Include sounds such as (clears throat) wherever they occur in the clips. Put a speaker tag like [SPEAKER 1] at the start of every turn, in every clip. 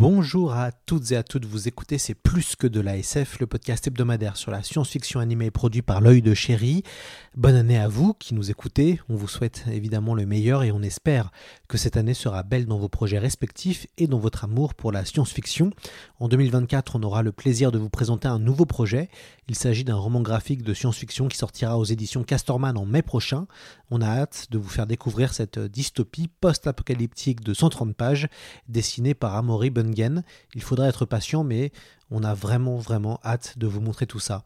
[SPEAKER 1] Bonjour à toutes et à toutes, vous écoutez C'est plus que de la SF, le podcast hebdomadaire sur la science-fiction animée produit par l'œil de chéri. Bonne année à vous qui nous écoutez, on vous souhaite évidemment le meilleur et on espère que cette année sera belle dans vos projets respectifs et dans votre amour pour la science-fiction. En 2024, on aura le plaisir de vous présenter un nouveau projet. Il s'agit d'un roman graphique de science-fiction qui sortira aux éditions Castorman en mai prochain. On a hâte de vous faire découvrir cette dystopie post-apocalyptique de 130 pages dessinée par Amory Bungen. Il faudra être patient, mais on a vraiment, vraiment hâte de vous montrer tout ça.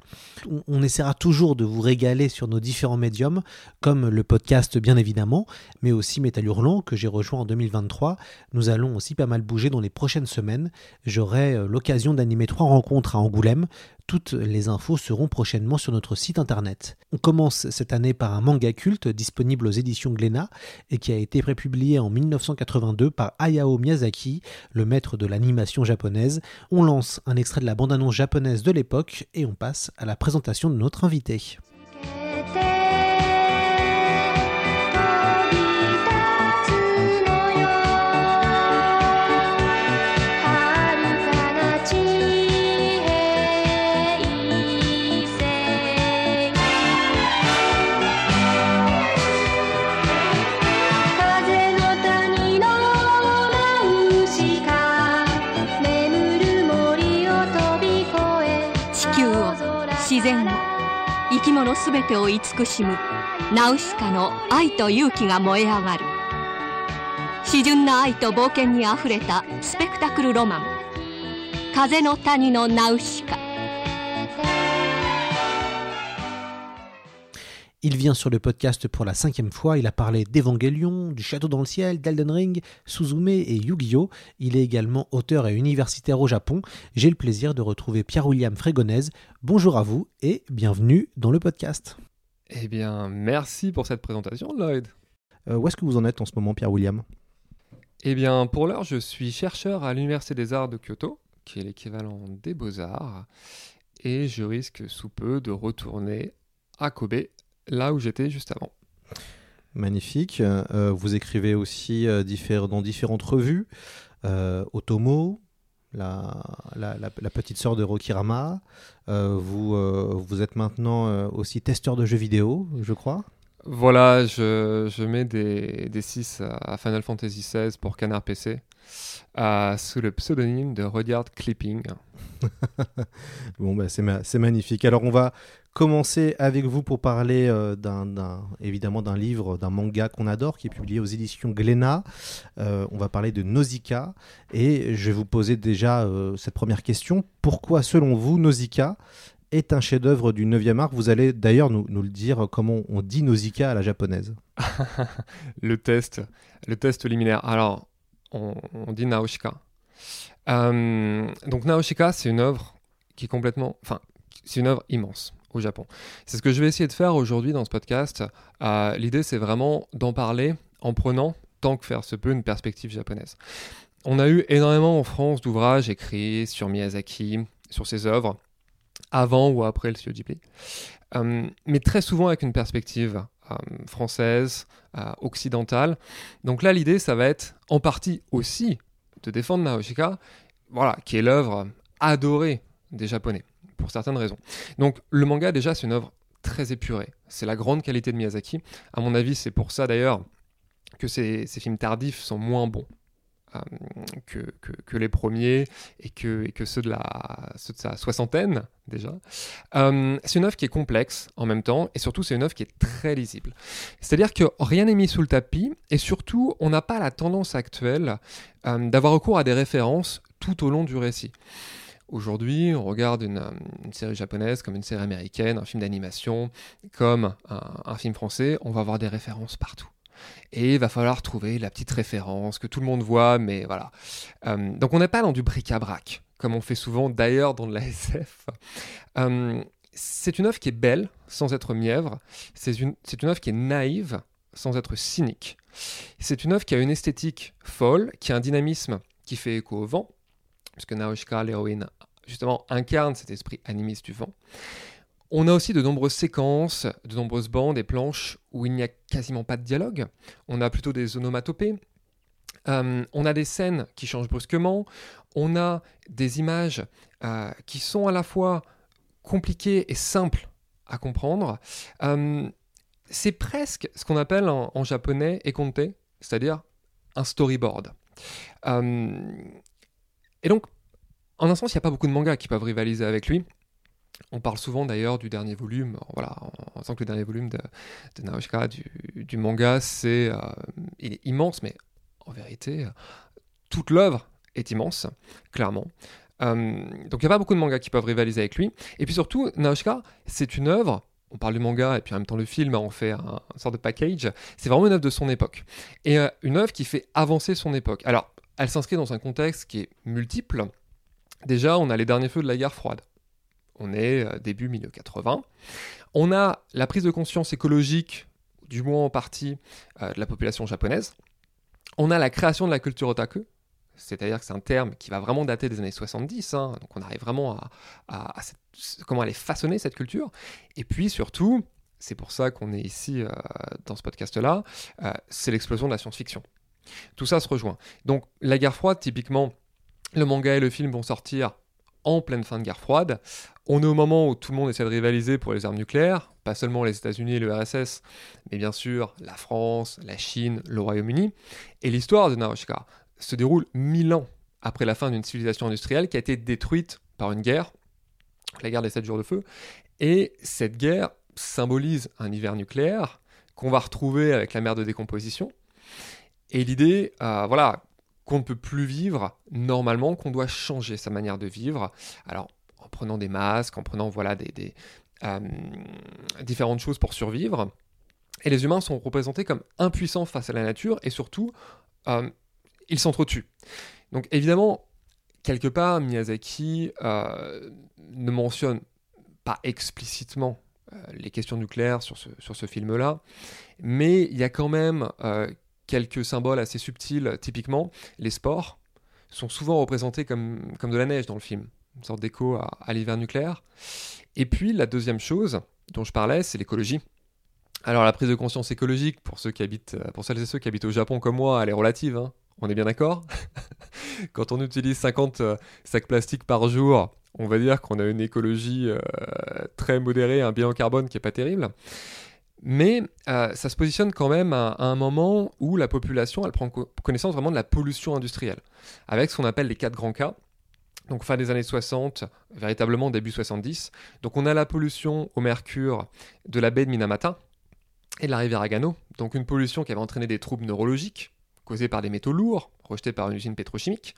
[SPEAKER 1] On, essaiera toujours de vous régaler sur nos différents médiums, comme le podcast bien évidemment, mais aussi Métal Hurlant que j'ai rejoint en 2023. Nous allons aussi pas mal bouger dans les prochaines semaines. J'aurai l'occasion d'animer trois rencontres à Angoulême. Toutes les infos seront prochainement sur notre site internet. On commence cette année par un manga culte disponible aux éditions Glénat et qui a été prépublié en 1982 par Hayao Miyazaki, le maître de l'animation japonaise. On lance un extrait de la bande-annonce japonaise de l'époque et on passe à la présentation de notre invité.
[SPEAKER 2] すべてを慈しむナウシカの愛と勇気が燃え上がる。詩純な愛と冒険にあふれたスペクタクルロマン風の谷のナウシカ。
[SPEAKER 1] Il vient sur le podcast pour la cinquième fois. Il a parlé d'Evangelion, du Château dans le ciel, d'Elden Ring, Suzume et Yu-Gi-Oh! Il est également auteur et universitaire au Japon. J'ai le plaisir de retrouver Pierre-William Frégonèse. Bonjour à vous et bienvenue dans le podcast.
[SPEAKER 3] Eh bien, merci pour cette présentation, Lloyd.
[SPEAKER 1] Euh, où est-ce que vous en êtes en ce moment, Pierre-William?
[SPEAKER 3] Eh bien, pour l'heure, je suis chercheur à l'Université des Arts de Kyoto, qui est l'équivalent des Beaux-Arts, et je risque sous peu de retourner à Kobe là où j'étais juste avant.
[SPEAKER 1] Magnifique. Euh, vous écrivez aussi euh, dans différentes revues. Euh, Otomo, la, la, la, la, petite sœur de Rokirama. vous, vous êtes maintenant aussi testeur de jeux vidéo, je crois.
[SPEAKER 3] Voilà, je, je mets des, des 6 à Final Fantasy XVI pour Canard PC. sous le pseudonyme de Rudyard Clipping. (laughs)
[SPEAKER 1] bon, bah, c'est ma magnifique. Alors, on va commencer avec vous pour parler euh, évidemment d'un livre, d'un manga qu'on adore, qui est publié aux éditions Glénat. Euh, on va parler de Nausicaa. Et je vais vous poser déjà euh, cette première question. Pourquoi, selon vous, Nausicaa est un chef-d'œuvre du 9e art? Vous allez d'ailleurs nous, nous, le dire comment on dit Nausicaa à la japonaise. (laughs)
[SPEAKER 3] le test, le test liminaire. Alors, on dit Naoshika. Donc Naoshika, c'est une œuvre qui est complètement... Enfin, c'est une œuvre immense au Japon. C'est ce que je vais essayer de faire aujourd'hui dans ce podcast. Euh, L'idée, c'est vraiment d'en parler en prenant, tant que faire se peut, une perspective japonaise. On a eu énormément en France d'ouvrages écrits sur Miyazaki, sur ses œuvres, avant ou après le studio Ghibli, euh, mais très souvent avec une perspective euh, française, euh, occidentale. Donc là, l'idée, ça va être en partie aussi défendre Naoshika, voilà, qui est l'œuvre adorée des Japonais pour certaines raisons. Donc le manga déjà c'est une œuvre très épurée. C'est la grande qualité de Miyazaki. À mon avis c'est pour ça d'ailleurs que ces, films tardifs sont moins bons. Euh, que, les premiers et que, ceux, de la, sa soixantaine déjà. Euh, c'est une œuvre qui est complexe en même temps et surtout c'est une œuvre qui est très lisible. C'est-à-dire que rien n'est mis sous le tapis et surtout on n'a pas la tendance actuelle euh, d'avoir recours à des références tout au long du récit Aujourd'hui, on regarde une, série japonaise comme une série américaine, un film d'animation, comme un film français, on va avoir des références partout. Et il va falloir trouver la petite référence que tout le monde voit, mais voilà. Euh, donc on n'est pas dans du bric-à-brac, comme on fait souvent d'ailleurs dans de la (laughs) SF. Euh, c'est une œuvre qui est belle, sans être mièvre. C'est une, c'est une œuvre qui est naïve, sans être cynique. C'est une œuvre qui a une esthétique folle, qui a un dynamisme qui fait écho au vent, puisque Naoshika, l'héroïne, justement, incarne cet esprit animiste du vent. On a aussi de nombreuses séquences, de nombreuses bandes et planches où il n'y a quasiment pas de dialogue. On a plutôt des onomatopées. Euh, on a des scènes qui changent brusquement. On a des images euh, qui sont à la fois compliquées et simples à comprendre. Euh, c'est presque ce qu'on appelle en, en japonais ekonte, c'est-à-dire un storyboard. Et donc, en un sens, il n'y a pas beaucoup de mangas qui peuvent rivaliser avec lui. On parle souvent d'ailleurs du dernier volume, voilà, on sent que le dernier volume de, de Naoshika, du, manga, c'est, euh, il est immense, mais en vérité, toute l'œuvre est immense, clairement. Euh, donc il n'y a pas beaucoup de mangas qui peuvent rivaliser avec lui. Et puis surtout, Naoshika, c'est une œuvre, on parle du manga et puis en même temps le film, on fait un, une sorte de package, c'est vraiment une œuvre de son époque. Et euh, une œuvre qui fait avancer son époque. Alors, elle s'inscrit dans un contexte qui est multiple. Déjà, on a les derniers feux de la guerre froide. On est euh, début milieu 80. On a la prise de conscience écologique, du moins en partie, euh, de la population japonaise. On a la création de la culture otaku, c'est-à-dire que c'est un terme qui va vraiment dater des années 70, hein, donc on arrive vraiment à, comment elle est façonnée, cette culture. Et puis surtout, c'est pour ça qu'on est ici euh, dans ce podcast-là, c'est l'explosion de la science-fiction. Tout ça se rejoint. Donc la guerre froide, typiquement, le manga et le film vont sortir en pleine fin de guerre froide. On est au moment où tout le monde essaie de rivaliser pour les armes nucléaires, pas seulement les États-Unis et le RSS, mais bien sûr la France, la Chine, le Royaume-Uni. Et l'histoire de Naoshika se déroule mille ans après la fin d'une civilisation industrielle qui a été détruite par une guerre, la guerre des sept jours de feu. Et cette guerre symbolise un hiver nucléaire qu'on va retrouver avec la mer de décomposition. Et l'idée, euh, voilà, qu'on ne peut plus vivre normalement, qu'on doit changer sa manière de vivre. Alors, en prenant des masques, en prenant voilà des, euh, différentes choses pour survivre. Et les humains sont représentés comme impuissants face à la nature et surtout, euh, ils s'entretuent. Donc évidemment, quelque part, Miyazaki euh, ne mentionne pas explicitement les questions nucléaires sur ce, sur ce film-là, mais il y a quand même quelques symboles assez subtils. Typiquement, les sports sont souvent représentés comme, comme de la neige dans le film, une sorte d'écho à, l'hiver nucléaire. Et puis la deuxième chose dont je parlais, c'est l'écologie. Alors la prise de conscience écologique, pour, ceux qui habitent, pour celles et ceux qui habitent au Japon comme moi, elle est relative, hein. on est bien d'accord? (laughs) Quand on utilise 50 euh, sacs plastiques par jour, on va dire qu'on a une écologie euh, très modérée, un bilan carbone qui n'est pas terrible. Mais euh, ça se positionne quand même à, un moment où la population elle prend co- connaissance vraiment de la pollution industrielle, avec ce qu'on appelle les quatre grands cas. Donc fin des années 60, véritablement début 70. Donc on a la pollution au mercure de la baie de Minamata et de la rivière Agano. Donc une pollution qui avait entraîné des troubles neurologiques causés par des métaux lourds rejetés par une usine pétrochimique.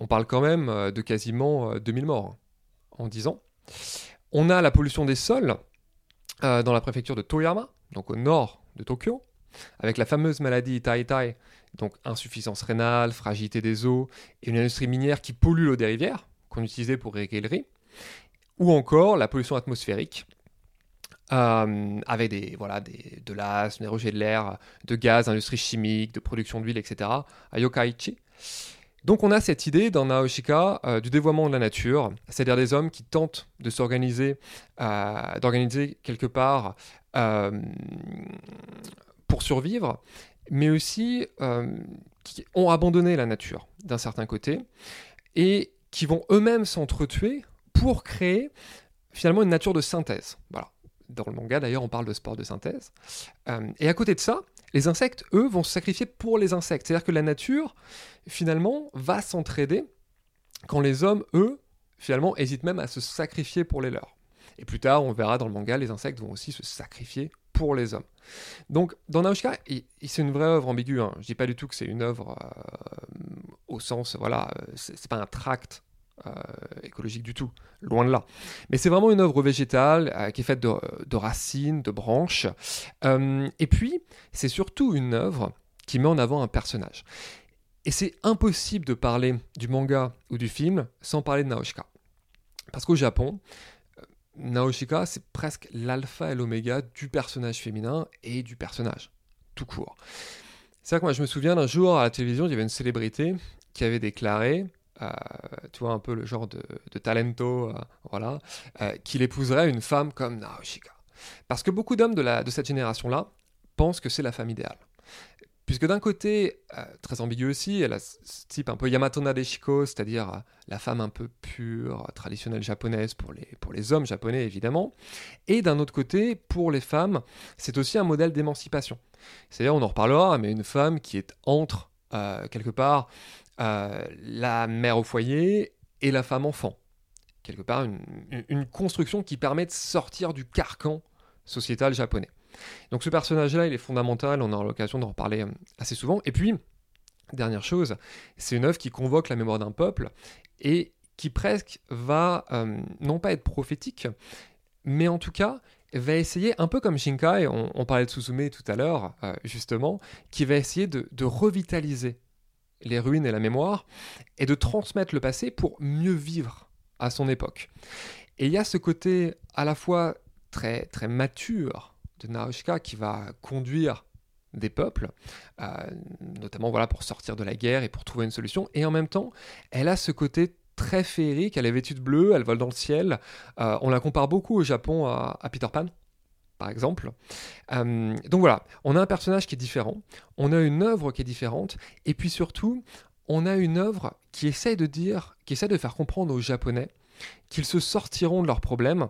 [SPEAKER 3] On parle quand même euh, de quasiment euh, 2000 morts hein, en 10 ans. On a la pollution des sols euh, dans la préfecture de Toyama, donc au nord de Tokyo, avec la fameuse maladie Itai donc insuffisance rénale, fragilité des eaux, et une industrie minière qui pollue l'eau des rivières, qu'on utilisait pour irriguer le riz, ou encore la pollution atmosphérique, euh, avec des, voilà, des, de l'asthme, des rejets de l'air, de gaz, industrie chimique, de production d'huile, etc., à Yokkaichi. Donc on a cette idée dans Naoshika euh, du dévoiement de la nature, c'est-à-dire des hommes qui tentent de s'organiser, euh, quelque part euh, pour survivre, mais aussi qui ont abandonné la nature d'un certain côté et qui vont eux-mêmes s'entretuer pour créer finalement une nature de synthèse. Voilà. Dans le manga d'ailleurs on parle de sport de synthèse. Et à côté de ça, les insectes, eux, vont se sacrifier pour les insectes. C'est-à-dire que la nature, finalement, va s'entraider quand les hommes, eux, finalement, hésitent même à se sacrifier pour les leurs. Et plus tard, on verra dans le manga, les insectes vont aussi se sacrifier pour les hommes. Donc, dans Naoshika, c'est une vraie œuvre ambiguë. Hein. Je dis pas du tout que c'est une œuvre euh, au sens, voilà, euh, c'est pas un tract euh, écologique du tout, loin de là. Mais c'est vraiment une œuvre végétale euh, qui est faite de, racines, de branches. Euh, et puis, c'est surtout une œuvre qui met en avant un personnage. Et c'est impossible de parler du manga ou du film sans parler de Naoshika. Parce qu'au Japon, Naoshika, c'est presque l'alpha et l'oméga du personnage féminin et du personnage, tout court. C'est vrai que moi, je me souviens d'un jour à la télévision, il y avait une célébrité qui avait déclaré, euh, tu vois, un peu le genre de, talento, euh, voilà, euh, qu'il épouserait une femme comme Naoshika. Parce que beaucoup d'hommes de, cette génération-là pensent que c'est la femme idéale. Puisque d'un côté, très ambigu aussi, elle a ce type un peu Yamato Nadeshiko, c'est-à-dire la femme un peu pure, traditionnelle japonaise pour les, hommes japonais évidemment. Et d'un autre côté, pour les femmes, c'est aussi un modèle d'émancipation. C'est-à-dire, on en reparlera, mais une femme qui est entre, quelque part, euh, la mère au foyer et la femme enfant. Quelque part, une, construction qui permet de sortir du carcan sociétal japonais. Donc ce personnage-là, il est fondamental, on aura l'occasion d'en reparler euh, assez souvent. Et puis, dernière chose, c'est une œuvre qui convoque la mémoire d'un peuple et qui presque va, euh, non pas être prophétique, mais en tout cas, va essayer, un peu comme Shinkai, on, on parlait de Suzume tout à l'heure, justement, qui va essayer de revitaliser les ruines et la mémoire et de transmettre le passé pour mieux vivre à son époque. Et il y a ce côté à la fois très, très mature de Naoshika qui va conduire des peuples, euh, notamment voilà, pour sortir de la guerre et pour trouver une solution. Et en même temps, elle a ce côté très féerique, elle est vêtue de bleu, elle vole dans le ciel. Euh, on la compare beaucoup au Japon à Peter Pan, par exemple. Euh, donc voilà, on a un personnage qui est différent, on a une œuvre qui est différente, et puis surtout, on a une œuvre qui essaie de dire, qui essaie de faire comprendre aux Japonais qu'ils se sortiront de leurs problèmes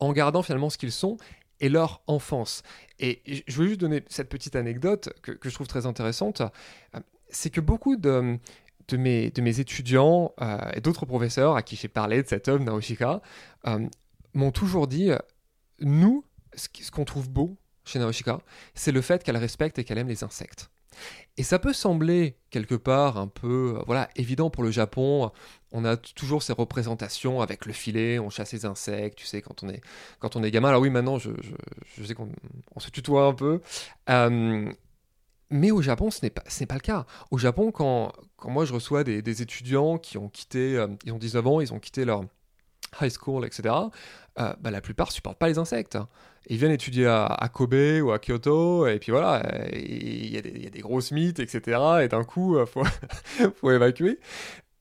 [SPEAKER 3] en gardant finalement ce qu'ils sont et leur enfance. Et je veux juste donner cette petite anecdote que, que je trouve très intéressante. Euh, C'est que beaucoup de, de, mes, de mes étudiants euh, et d'autres professeurs à qui j'ai parlé de cet homme, Naoshika, m'ont toujours dit, nous, ce qu'on trouve beau chez Naoshika, c'est le fait qu'elle respecte et qu'elle aime les insectes. Et ça peut sembler quelque part un peu euh, voilà évident pour le Japon. On a toujours ces représentations avec le filet, on chasse les insectes, tu sais, quand on est, quand on est gamin. Alors oui, maintenant, je, je, je sais qu'on on se tutoie un peu. Euh, mais au Japon, ce n'est pas, pas le cas. Au Japon, quand, quand moi je reçois des, étudiants qui ont quitté, euh, ils ont 19 ans, ils ont quitté leur high school, etc., bah, la plupart supportent pas les insectes. Ils viennent étudier à, Kobe ou à Kyoto, et puis voilà, euh, il y, a des- grosses mythes, etc., et d'un coup, il faut, (laughs) faut évacuer.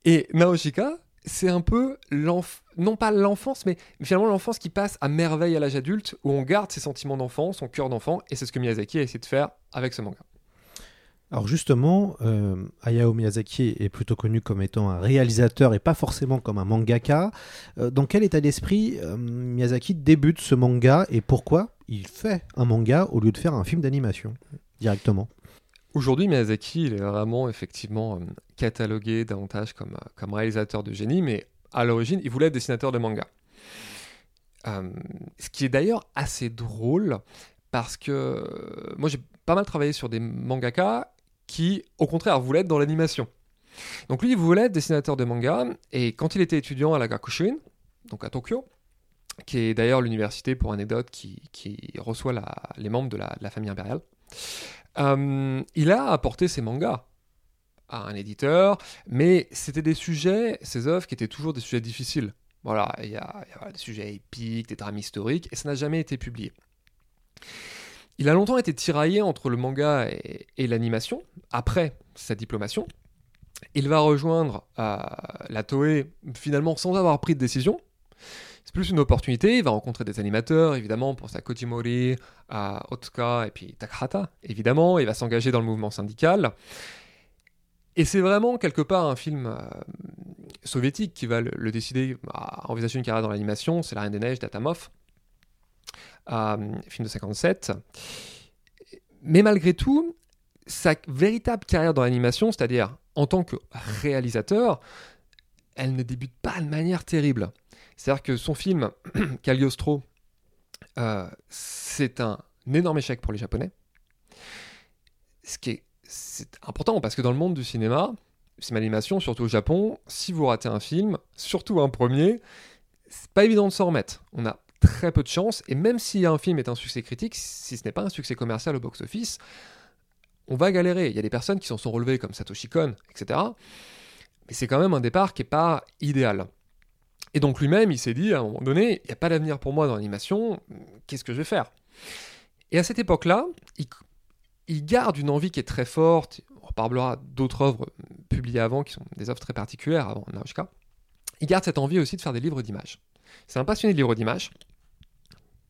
[SPEAKER 3] Et Naoshika, c'est un peu, non pas l'enfance, mais finalement l'enfance qui passe à merveille à l'âge adulte, où on garde ses sentiments d'enfant, son cœur d'enfant, et c'est ce que Miyazaki a essayé de faire avec ce manga.
[SPEAKER 1] Alors justement, euh, Hayao Miyazaki est plutôt connu comme étant un réalisateur et pas forcément comme un mangaka. Euh, dans quel état d'esprit euh, Miyazaki débute ce manga et pourquoi il fait un manga au lieu de faire un film d'animation directement?
[SPEAKER 3] Aujourd'hui, Miyazaki, il est vraiment effectivement euh, catalogué davantage comme, comme réalisateur de génie, mais à l'origine, il voulait être dessinateur de manga. Ce qui est d'ailleurs assez drôle, parce que moi j'ai pas mal travaillé sur des mangaka qui, au contraire, voulaient être dans l'animation. Donc lui, il voulait être dessinateur de manga, et quand il était étudiant à la Gakushuin, donc à Tokyo, qui est d'ailleurs l'université, pour anecdote, qui, qui reçoit les membres de la, famille impériale, euh, il a apporté ses mangas à un éditeur, mais c'était des sujets, ces œuvres qui étaient toujours des sujets difficiles. Voilà, il y a des sujets épiques, des drames historiques, et ça n'a jamais été publié. Il a longtemps été tiraillé entre le manga et, l'animation, après sa diplomation. Il va rejoindre euh, la Toei finalement sans avoir pris de décision. C'est plus une opportunité, il va rencontrer des animateurs, évidemment, pour sa Kojimori, à Otsuka et puis Takahata, évidemment, il va s'engager dans le mouvement syndical. Et c'est vraiment quelque part un film euh, soviétique qui va le, le décider à envisager une carrière dans l'animation, c'est La Reine des Neiges d'Atamov, film de 57. Mais malgré tout, sa véritable carrière dans l'animation, c'est-à-dire en tant que réalisateur, elle ne débute pas de manière terrible. C'est-à-dire que son film (clears throat) Cagliostro, euh, c'est un énorme échec pour les Japonais. Ce qui est important parce que dans le monde du cinéma, film d'animation, surtout au Japon, si vous ratez un film, surtout un premier, c'est pas évident de s'en remettre. On a très peu de chance, et même si un film est un succès critique, si ce n'est pas un succès commercial au box-office, on va galérer. Il y a des personnes qui s'en sont relevées comme Satoshi Kon, etc. Mais c'est quand même un départ qui n'est pas idéal. Et donc lui-même, il s'est dit à un moment donné, il n'y a pas d'avenir pour moi dans l'animation, qu'est-ce que je vais faire? Et à cette époque-là, il, garde une envie qui est très forte, on reparlera d'autres œuvres publiées avant, qui sont des œuvres très particulières avant Naoshika. Il garde cette envie aussi de faire des livres d'images. C'est un passionné de livres d'images,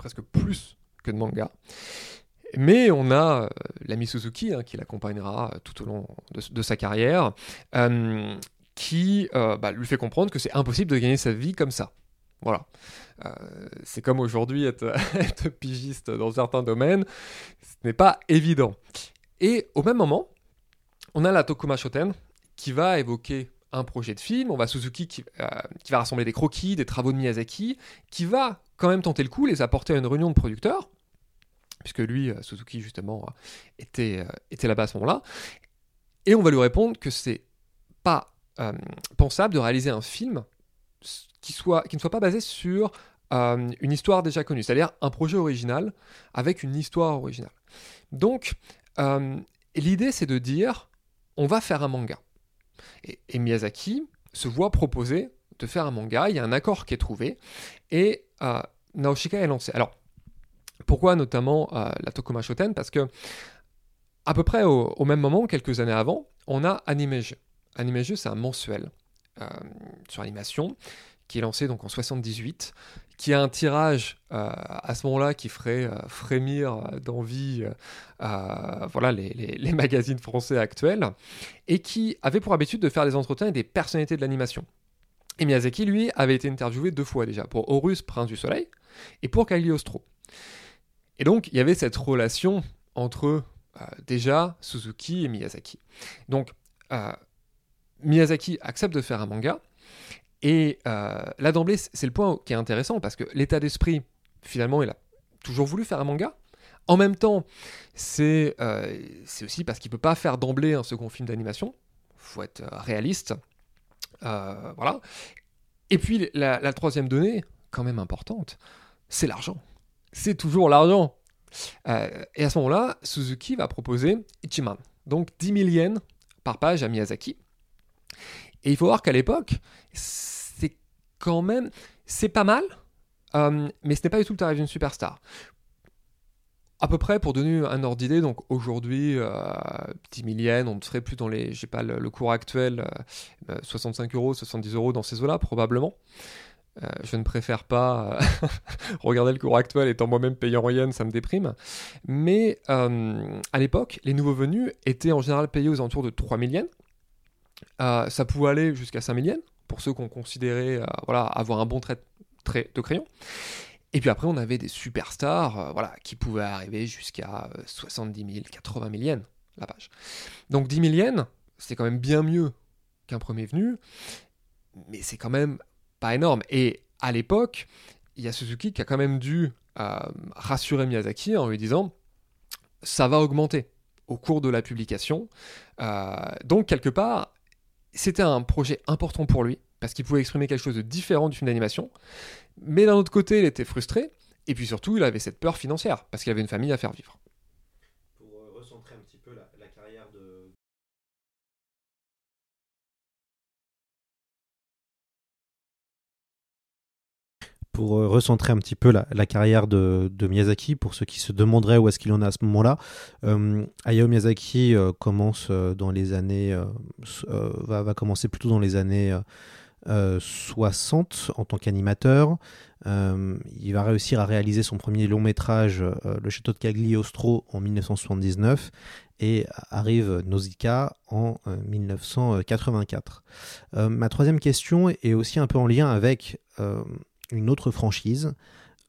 [SPEAKER 3] presque plus que de manga. Mais on a euh, l'ami Suzuki hein, qui l'accompagnera tout au long de, sa carrière, euh, qui euh, bah, lui fait comprendre que c'est impossible de gagner sa vie comme ça. Voilà. c'est comme aujourd'hui être, (laughs) être, pigiste dans certains domaines, ce n'est pas évident. Et au même moment, on a la Tokuma Shoten qui va évoquer un projet de film, on va Suzuki qui, qui, va rassembler des croquis, des travaux de Miyazaki, qui va quand même tenter le coup, les apporter à une réunion de producteurs, puisque lui, euh, Suzuki, justement, euh, était, euh, était là-bas à ce moment-là. Et on va lui répondre que c'est pas pensable de réaliser un film qui, soit, qui ne soit pas basé sur une histoire déjà connue, c'est-à-dire un projet original avec une histoire originale. Donc, l'idée, c'est de dire, on va faire un manga. Et, Miyazaki se voit proposer de faire un manga, il y a un accord qui est trouvé, et Naoshika est lancé. Alors, pourquoi notamment euh, la Tokuma Shoten? Parce que à peu près au, même moment, quelques années avant, on a Animeju. Animeju, c'est un mensuel euh, sur animation qui est lancé donc en 78, qui a un tirage euh, à ce moment-là qui ferait frémir d'envie voilà, les, les, (laughs) magazines français actuels, et qui avait pour habitude de faire des entretiens avec des personnalités de l'animation. Et Miyazaki, lui, avait été interviewé deux fois déjà, pour Horus, Prince du Soleil, et pour Cagliostro. Et donc, il y avait cette relation entre euh, déjà Suzuki et Miyazaki. Donc, euh, Miyazaki accepte de faire un manga. Et euh, là, d'emblée, c'est le point qui est intéressant parce que l'état d'esprit, finalement, il a toujours voulu faire un manga. En même temps, c'est aussi parce qu'il ne peut pas faire d'emblée un second film d'animation. Faut être réaliste. voilà. Et puis, la troisième donnée, quand même importante, c'est l'argent c'est toujours l'argent. Euh, et à ce moment-là, Suzuki va proposer Ichiman, donc 10 000 yens par page à Miyazaki. Et il faut voir qu'à l'époque, c'est quand même, c'est pas mal, euh, mais ce n'est pas du tout le tarif d'une superstar. À peu près, pour donner un ordre d'idée, donc aujourd'hui, 10 000 yens, on ne serait plus dans les, j'ai pas le, cours actuel, 65 euh, euros, 70 euros dans ces eaux-là, probablement. Euh, je ne préfère pas euh, (laughs) regarder le cours actuel étant moi-même payé en yens, ça me déprime. Mais euh, à l'époque, les nouveaux venus étaient en général payés aux alentours de 3 000 yens. Ça pouvait aller jusqu'à 5 000 yens pour ceux qui ont considéré voilà, avoir un bon trait, de crayon. Et puis après, on avait des superstars voilà, qui pouvaient arriver jusqu'à 70 000, 80 000 yens la page. Donc 10 000 yens, c'est quand même bien mieux qu'un premier venu, mais c'est quand même pas énorme. Et à l'époque, il y a Suzuki qui a quand même dû euh, rassurer Miyazaki en lui disant ça va augmenter au cours de la publication. Euh, donc, quelque part, c'était un projet important pour lui parce qu'il pouvait exprimer quelque chose de différent du film d'animation. Mais d'un autre côté, il était frustré. Et puis surtout, il avait cette peur financière parce qu'il avait une famille à faire vivre.
[SPEAKER 1] Pour euh, recentrer un petit peu la, carrière de, Miyazaki, pour ceux qui se demanderaient où est-ce qu'il en est à ce moment-là. Euh, Hayao Miyazaki euh, commence dans les années, va, commencer plutôt dans les années 60 en tant qu'animateur. il va réussir à réaliser son premier long métrage, Le Château de Cagliostro, en 1979 et arrive Nausicaa en 1984. ma troisième question est aussi un peu en lien avec une autre franchise,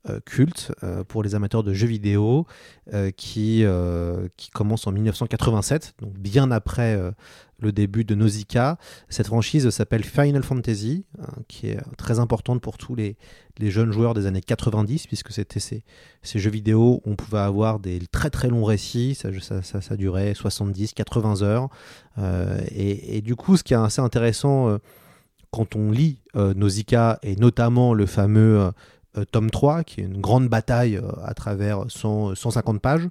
[SPEAKER 1] euh, culte euh, pour les amateurs de jeux vidéo euh, qui, qui commence en 1987, donc bien après le début de Nausicaa. Cette franchise s'appelle Final Fantasy, qui est très importante pour tous les, les jeunes joueurs des années 90, puisque c'était ces, ces jeux vidéo où on pouvait avoir des très très longs récits, ça, ça, ça, ça durait 70, 80 heures. Et, et du coup, ce qui est assez intéressant quand on lit euh, Nausicaa, et notamment le fameux euh, euh, tome 3, qui est une grande bataille à travers 100, 150 pages,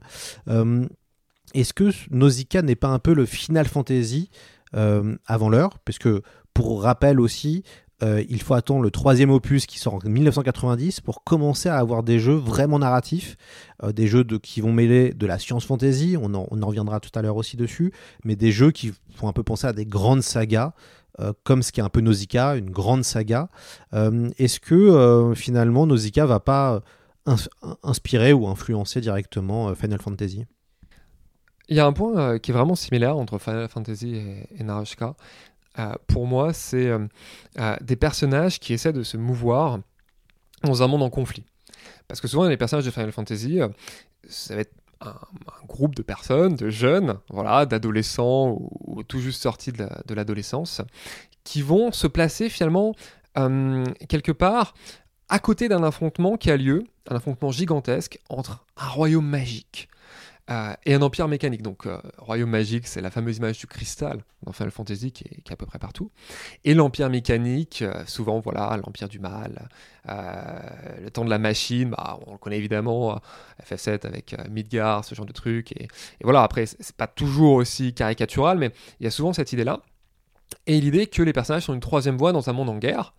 [SPEAKER 1] est-ce que Nausicaa n'est pas un peu le Final Fantasy avant l'heure? Puisque, pour rappel aussi, il faut attendre le troisième opus qui sort en 1990 pour commencer à avoir des jeux vraiment narratifs, des jeux de, qui vont mêler de la science fantasy, on en reviendra tout à l'heure aussi dessus, mais des jeux qui font un peu penser à des grandes sagas, euh, comme ce qui est un peu Nausicaa, une grande saga. Euh, Est-ce que euh, finalement Nausicaa va pas ins- inspirer ou influencer directement Final Fantasy?
[SPEAKER 3] Il y a un point qui est vraiment similaire entre Final Fantasy et, et pour moi, c'est des personnages qui essaient de se mouvoir dans un monde en conflit. Parce que souvent, les personnages de Final Fantasy, ça va être un, groupe de personnes, de jeunes, voilà, d'adolescents ou, ou tout juste sortis de l'adolescence, qui vont se placer finalement euh, quelque part à côté d'un affrontement qui a lieu, un affrontement gigantesque entre un royaume magique euh, et un empire mécanique. Donc, euh, royaume magique, c'est la fameuse image du cristal dans Final Fantasy qui est, à peu près partout. Et l'empire mécanique, euh, souvent, voilà, l'empire du mal. Le temps de la machine, bah, on le connaît évidemment, euh, FF7 avec Midgar, ce genre de truc. Et, et voilà, après, c'est pas toujours aussi caricatural, mais il y a souvent cette idée-là. Et l'idée que les personnages sont une troisième voie dans un monde en guerre,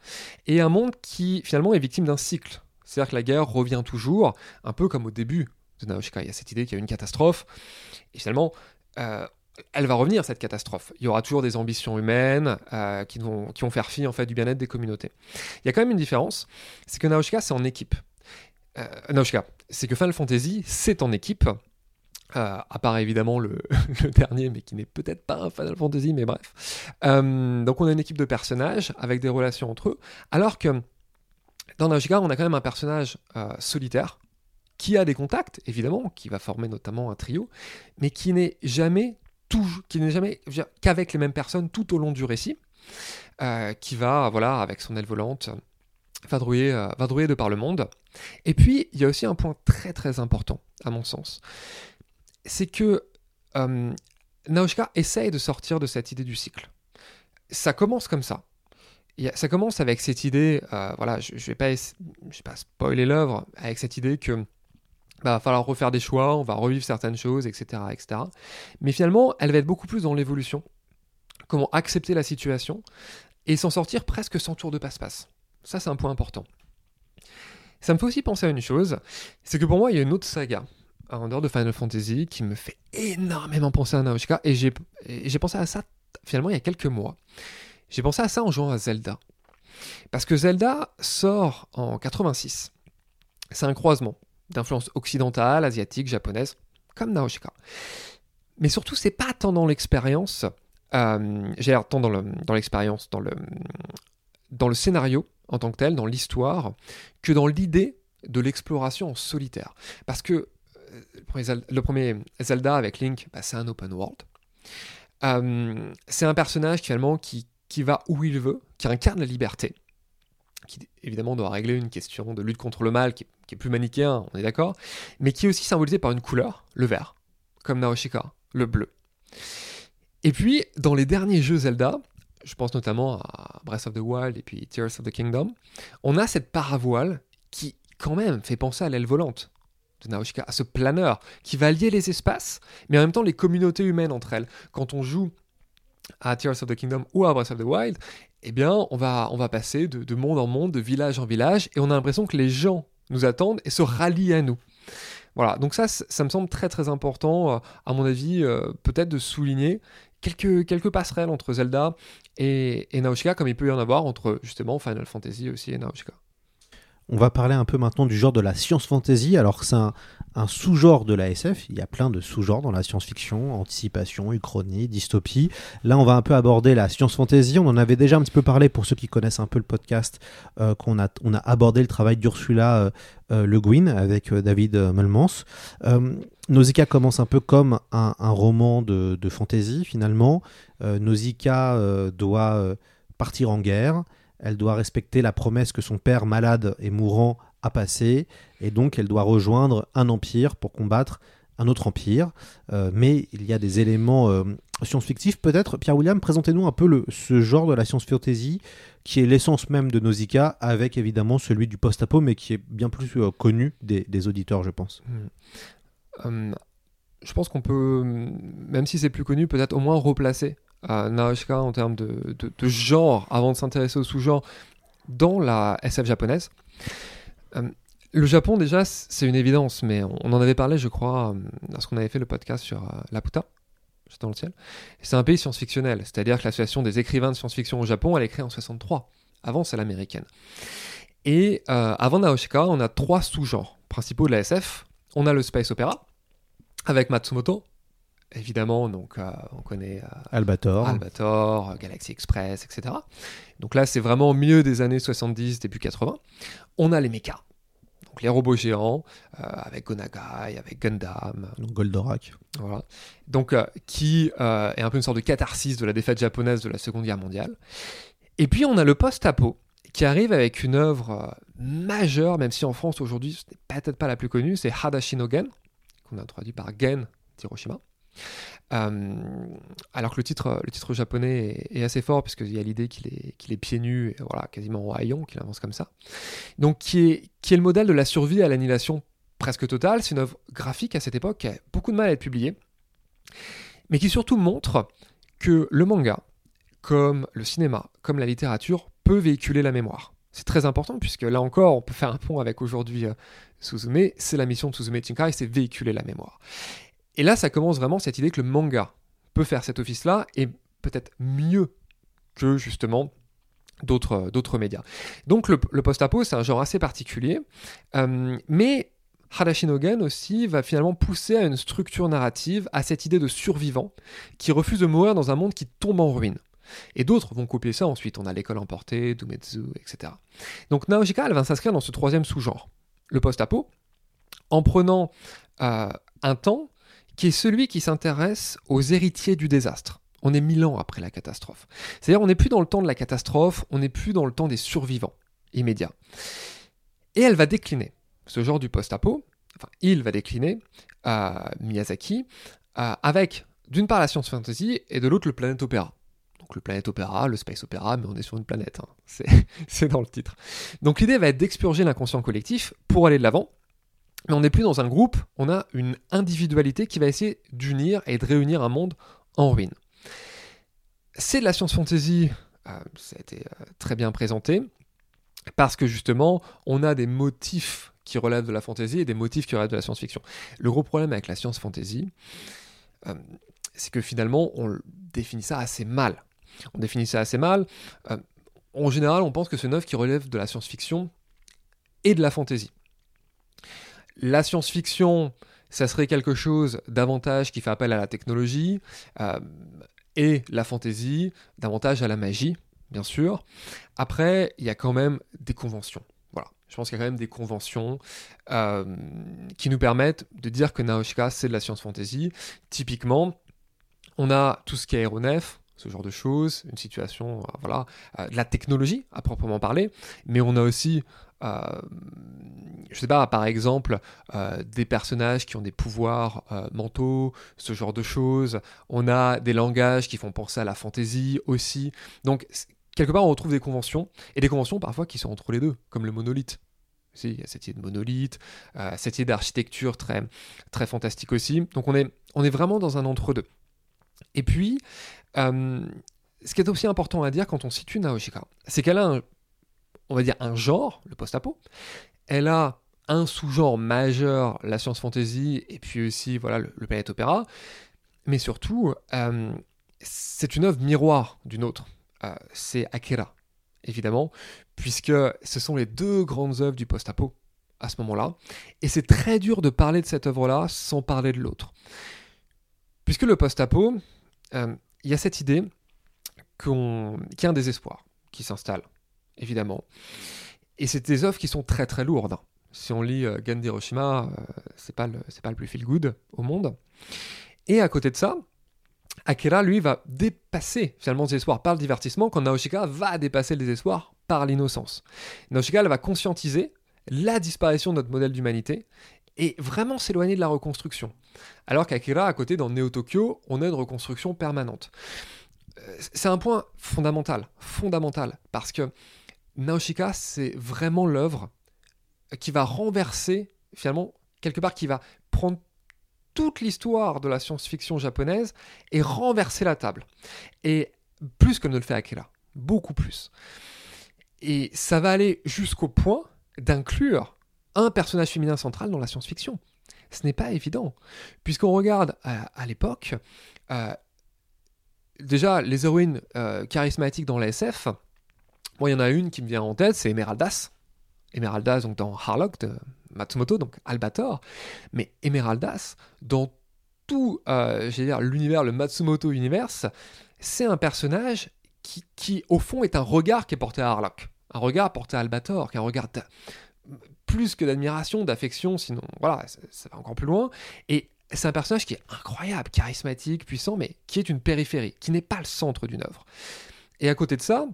[SPEAKER 3] et un monde qui finalement est victime d'un cycle. C'est-à-dire que la guerre revient toujours, un peu comme au début de Naoshika. Il y a cette idée qu'il y a une catastrophe, et finalement, euh, elle va revenir, cette catastrophe. Il y aura toujours des ambitions humaines euh, qui, vont, faire fi en fait, du bien-être des communautés. Il y a quand même une différence, c'est que Naoshika, c'est en équipe. Euh, c'est que Final Fantasy, c'est en équipe. Euh, à part évidemment (laughs) le, dernier, mais qui n'est peut-être pas un Final Fantasy, mais bref. Euh, donc on a une équipe de personnages avec des relations entre eux, alors que dans Naoshika, on a quand même un personnage solitaire qui a des contacts, évidemment, qui va former notamment un trio, mais qui n'est jamais toujours, qui n'est jamais qu'avec les mêmes personnes tout au long du récit, euh, qui va, voilà, avec son aile volante, vadrouiller, euh, vadrouiller de par le monde. Et puis, il y a aussi un point très très important, à mon sens, c'est que euh, Naoshika essaye de sortir de cette idée du cycle. Ça commence comme ça. Ça commence avec cette idée, euh, voilà, je, essa- je vais pas spoiler l'œuvre, avec cette idée que bah, va falloir refaire des choix, on va revivre certaines choses, etc., etc. Mais finalement, elle va être beaucoup plus dans l'évolution. Comment accepter la situation et s'en sortir presque sans tour de passe-passe. Ça, c'est un point important. Ça me fait aussi penser à une chose, c'est que pour moi, il y a une autre saga en dehors de Final Fantasy qui me fait énormément penser à Naoshika et j'ai et j'ai pensé à ça finalement il y a quelques mois. J'ai pensé à ça en jouant à Zelda. Parce que Zelda sort en 86. C'est un croisement d'influence occidentale, asiatique, japonaise, comme Naoshika. Mais surtout, c'est pas tant dans l'expérience, euh, j'ai l'air tant dans le- dans l'expérience, dans, le, dans le scénario en tant que tel, dans l'histoire, que dans l'idée de l'exploration en solitaire. Parce que euh, le premier Zel- le premier Zelda avec Link, bah, c'est un open world. Euh, c'est un personnage finalement qui, qui va où il veut, qui incarne la liberté, qui évidemment doit régler une question de lutte contre le mal qui, est plus manichéen, on est d'accord, mais qui est aussi symbolisé par une couleur, le vert, comme Naoshika, le bleu. Et puis, dans les derniers jeux Zelda, je pense notamment à Breath of the Wild et puis Tears of the Kingdom, on a cette paravoile qui, quand même, fait penser à l'aile volante de Naoshika, à ce planeur qui va lier les espaces, mais en même temps les communautés humaines entre elles. Quand on joue à Tears of the Kingdom ou à Breath of the Wild, eh bien, on va, on va passer de, de monde en monde, de village en village, et on a l'impression que les gens nous attendent et se rallient à nous. Voilà, donc ça, ça me semble très très important, euh, à mon avis, euh, peut-être de souligner quelques, quelques passerelles entre Zelda et, et comme il peut y en avoir entre justement Final Fantasy aussi et Naoshika.
[SPEAKER 1] On va parler un peu maintenant du genre de la science fantasy. Alors c'est un, sous-genre de la SF. Il y a plein de sous-genres dans la science-fiction, anticipation, uchronie, dystopie. Là, on va un peu aborder la science fantasy. On en avait déjà un petit peu parlé pour ceux qui connaissent un peu le podcast, euh, qu'on a, on a abordé le travail d'Ursula euh, euh, Le Guin avec David Melmans. Nausicaa commence un peu comme un, roman de, fantasy finalement. Nausicaa doit partir en guerre. Elle doit respecter la promesse que son père malade et mourant a passée. Et donc, elle doit rejoindre un empire pour combattre un autre empire. Euh, mais il y a des éléments euh, science-fictifs. Peut-être, Pierre-William, présentez-nous un peu le, ce genre de la science-fantasy qui est l'essence même de Nausicaa, avec évidemment celui du post-apo, mais qui est bien plus euh, connu des, auditeurs, je pense.
[SPEAKER 3] Hum, je pense qu'on peut, même si c'est plus connu, peut-être au moins replacer euh, Naoshika en termes de, de- genre avant de s'intéresser au sous-genre dans la SF japonaise. Hum, le Japon, déjà, c'est une évidence, mais on en avait parlé, je crois, hum, lorsqu'on avait fait le podcast sur euh, Laputa, c'est dans le ciel. C'est un pays science-fictionnel, c'est-à-dire que l'association des écrivains de science-fiction au Japon, elle est créée en 63. Avant, c'est l'américaine. Et euh, avant Naoshika, on a trois sous-genres principaux de la SF. On a le space opéra, avec Matsumoto, évidemment, donc euh, on connaît euh,
[SPEAKER 1] Albator.
[SPEAKER 3] Albator, euh, Galaxy Express, etc. Donc là, c'est vraiment au milieu des années 70, début 80. On a les mechas, donc les robots géants, avec Gonagai, avec Gundam,
[SPEAKER 1] donc Goldorak.
[SPEAKER 3] voilà. Donc, qui est un peu une sorte de catharsis de la défaite japonaise de la Seconde Guerre mondiale. Et puis, on a le post-apo, qui arrive avec une œuvre majeure, même si en France aujourd'hui, ce n'est peut-être pas la plus connue, c'est Hadashi no Gen, qu'on a traduit par Gen d'Hiroshima. Euh, alors que le titre, le titre japonais est, assez fort, puisqu'il y a l'idée qu'il est, est pieds nus, et voilà, quasiment en haillons, qu'il avance comme ça. Donc, qui est, qui est le modèle de la survie à l'annihilation presque totale. C'est une œuvre graphique à cette époque qui a beaucoup de mal à être publiée, mais qui surtout montre que le manga, comme le cinéma, comme la littérature, peut véhiculer la mémoire. C'est très important puisque là encore, on peut faire un pont avec aujourd'hui euh, Suzume. C'est la mission de Suzume Chinkai, c'est véhiculer la mémoire. Et là, ça commence vraiment cette idée que le manga peut faire cet office-là et peut-être mieux que justement d'autres d'autres médias. Donc le, post-apo, c'est un genre assez particulier, euh, mais Hadashi no Gen aussi va finalement pousser à une structure narrative, à cette idée de survivant qui refuse de mourir dans un monde qui tombe en ruine. Et d'autres vont copier ça ensuite. On a l'école emportée, Dumetsu, etc. Donc Naojika, elle va s'inscrire dans ce troisième sous-genre, le post-apo, en prenant euh, un temps qui est celui qui s'intéresse aux héritiers du désastre. On est mille ans après la catastrophe. C'est-à-dire on n'est plus dans le temps de la catastrophe, on n'est plus dans le temps des survivants immédiats. Et elle va décliner ce genre du post-apo, enfin il va décliner Miyazaki euh, avec d'une part la science fantasy et de l'autre le planète opéra. Donc le planète opéra, le space opéra, mais on est sur une planète, hein. (laughs) c'est dans le titre. Donc l'idée va être d'expurger l'inconscient collectif pour aller de l'avant, mais on n'est plus dans un groupe, on a une individualité qui va essayer d'unir et de réunir un monde en ruine. C'est de la science fantasy, euh, ça a été euh, très bien présenté, parce que justement, on a des motifs qui relèvent de la fantasy et des motifs qui relèvent de la science-fiction. Le gros problème avec la science fantasy, euh, c'est que finalement, on définit ça assez mal. On définit ça assez mal. En général, on pense que c'est une œuvre qui relève de la science-fiction et de la fantasy. La science-fiction, ça serait quelque chose davantage qui fait appel à la technologie, euh, et la fantasy, davantage à la magie, bien sûr. Après, il y a quand même des conventions. Voilà. Je pense qu'il y a quand même des conventions euh, qui nous permettent de dire que Naoshika, c'est de la science fantasy. Typiquement, on a tout ce qui est aéronef, ce genre de choses, une situation, euh, voilà, de la technologie à proprement parler, mais on a aussi, je sais pas, par exemple, euh, des personnages qui ont des pouvoirs euh, mentaux, ce genre de choses. On a des langages qui font penser à la fantaisie aussi. Donc, quelque part, on retrouve des conventions, et des conventions parfois qui sont entre les deux, comme le monolithe. Si, il y a cette idée de monolithe, euh, cette idée d'architecture très, très fantastique aussi. Donc, on est, on est vraiment dans un entre-deux. Et puis, euh, ce qui est aussi important à dire quand on situe Naoshika, c'est qu'elle a, un, on va dire, un genre, le post-apo. Elle a un sous-genre majeur, la science fantasy, et puis aussi, voilà, le, le planète opéra. Mais surtout, euh, c'est une œuvre miroir d'une autre. Euh, c'est Akira, évidemment, puisque ce sont les deux grandes œuvres du post-apo à ce moment-là. Et c'est très dur de parler de cette œuvre-là sans parler de l'autre. Puisque le post-apo, euh, il y a cette idée qu'il y a un désespoir qui s'installe, évidemment. Et c'est des œuvres qui sont très très lourdes. Si on lit euh, Gandhi Hiroshima, euh, c'est pas le pas le plus feel good au monde. Et à côté de ça, Akira lui va dépasser finalement le désespoir par le divertissement, quand Naoshika va dépasser le désespoir par l'innocence. Naoshika elle va conscientiser la disparition de notre modèle d'humanité et vraiment s'éloigner de la reconstruction. Alors qu'Akira, à côté, dans Neo Tokyo, on a une reconstruction permanente. Euh, C'est un point fondamental, fondamental, parce que Naoshika, c'est vraiment l'œuvre qui va renverser, finalement, quelque part, qui va prendre toute l'histoire de la science-fiction japonaise et renverser la table. Et plus que ne le fait Akira, beaucoup plus. Et ça va aller jusqu'au point d'inclure un personnage féminin central dans la science-fiction. Ce n'est pas évident, puisqu'on regarde à, l'époque, euh, déjà les héroïnes euh, charismatiques dans la SF, Bon, il y en a une qui me vient en tête, c'est Emeraldas. Emeraldas, donc dans Harlock de Matsumoto, donc Albator. Mais Emeraldas, dans tout euh, dire, l'univers, le Matsumoto Universe, c'est un personnage qui, qui, au fond, est un regard qui est porté à Harlock. Un regard porté à Albator, qui est un regard plus que d'admiration, d'affection, sinon, voilà, ça va encore plus loin. Et c'est un personnage qui est incroyable, charismatique, puissant, mais qui est une périphérie, qui n'est pas le centre d'une œuvre. Et à côté de ça,